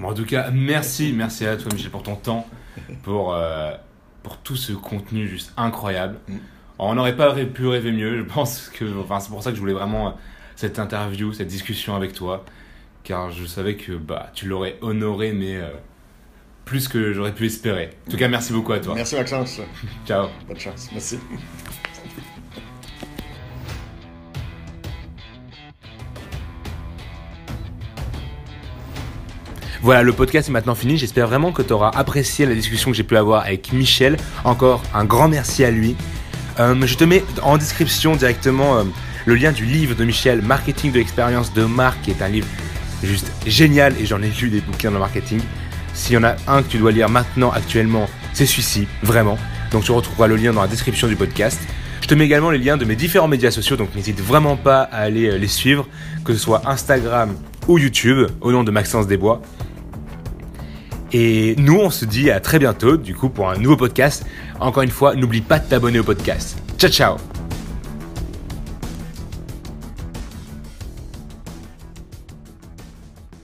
en tout cas, merci, merci à toi, Michel, pour ton temps, <laughs> pour, euh, pour tout ce contenu juste incroyable. Mm. On n'aurait pas pu rêver mieux, je pense que. Enfin, c'est pour ça que je voulais vraiment euh, cette interview, cette discussion avec toi, car je savais que bah, tu l'aurais honoré, mais plus que j'aurais pu espérer. En tout cas, merci beaucoup à toi. Merci Maxence. <laughs> Ciao. Bonne chance. Merci. Voilà, le podcast est maintenant fini. J'espère vraiment que tu auras apprécié la discussion que j'ai pu avoir avec Michel. Encore un grand merci à lui. Euh, je te mets en description directement euh, le lien du livre de Michel, Marketing de l'expérience de marque, qui est un livre juste génial et j'en ai lu des bouquins de marketing. S'il y en a un que tu dois lire maintenant, actuellement, c'est celui-ci, vraiment. Donc tu retrouveras le lien dans la description du podcast. Je te mets également les liens de mes différents médias sociaux, donc n'hésite vraiment pas à aller euh, les suivre, que ce soit Instagram ou YouTube, au nom de Maxence Desbois. Et nous, on se dit à très bientôt, du coup, pour un nouveau podcast. Encore une fois, n'oublie pas de t'abonner au podcast. Ciao, ciao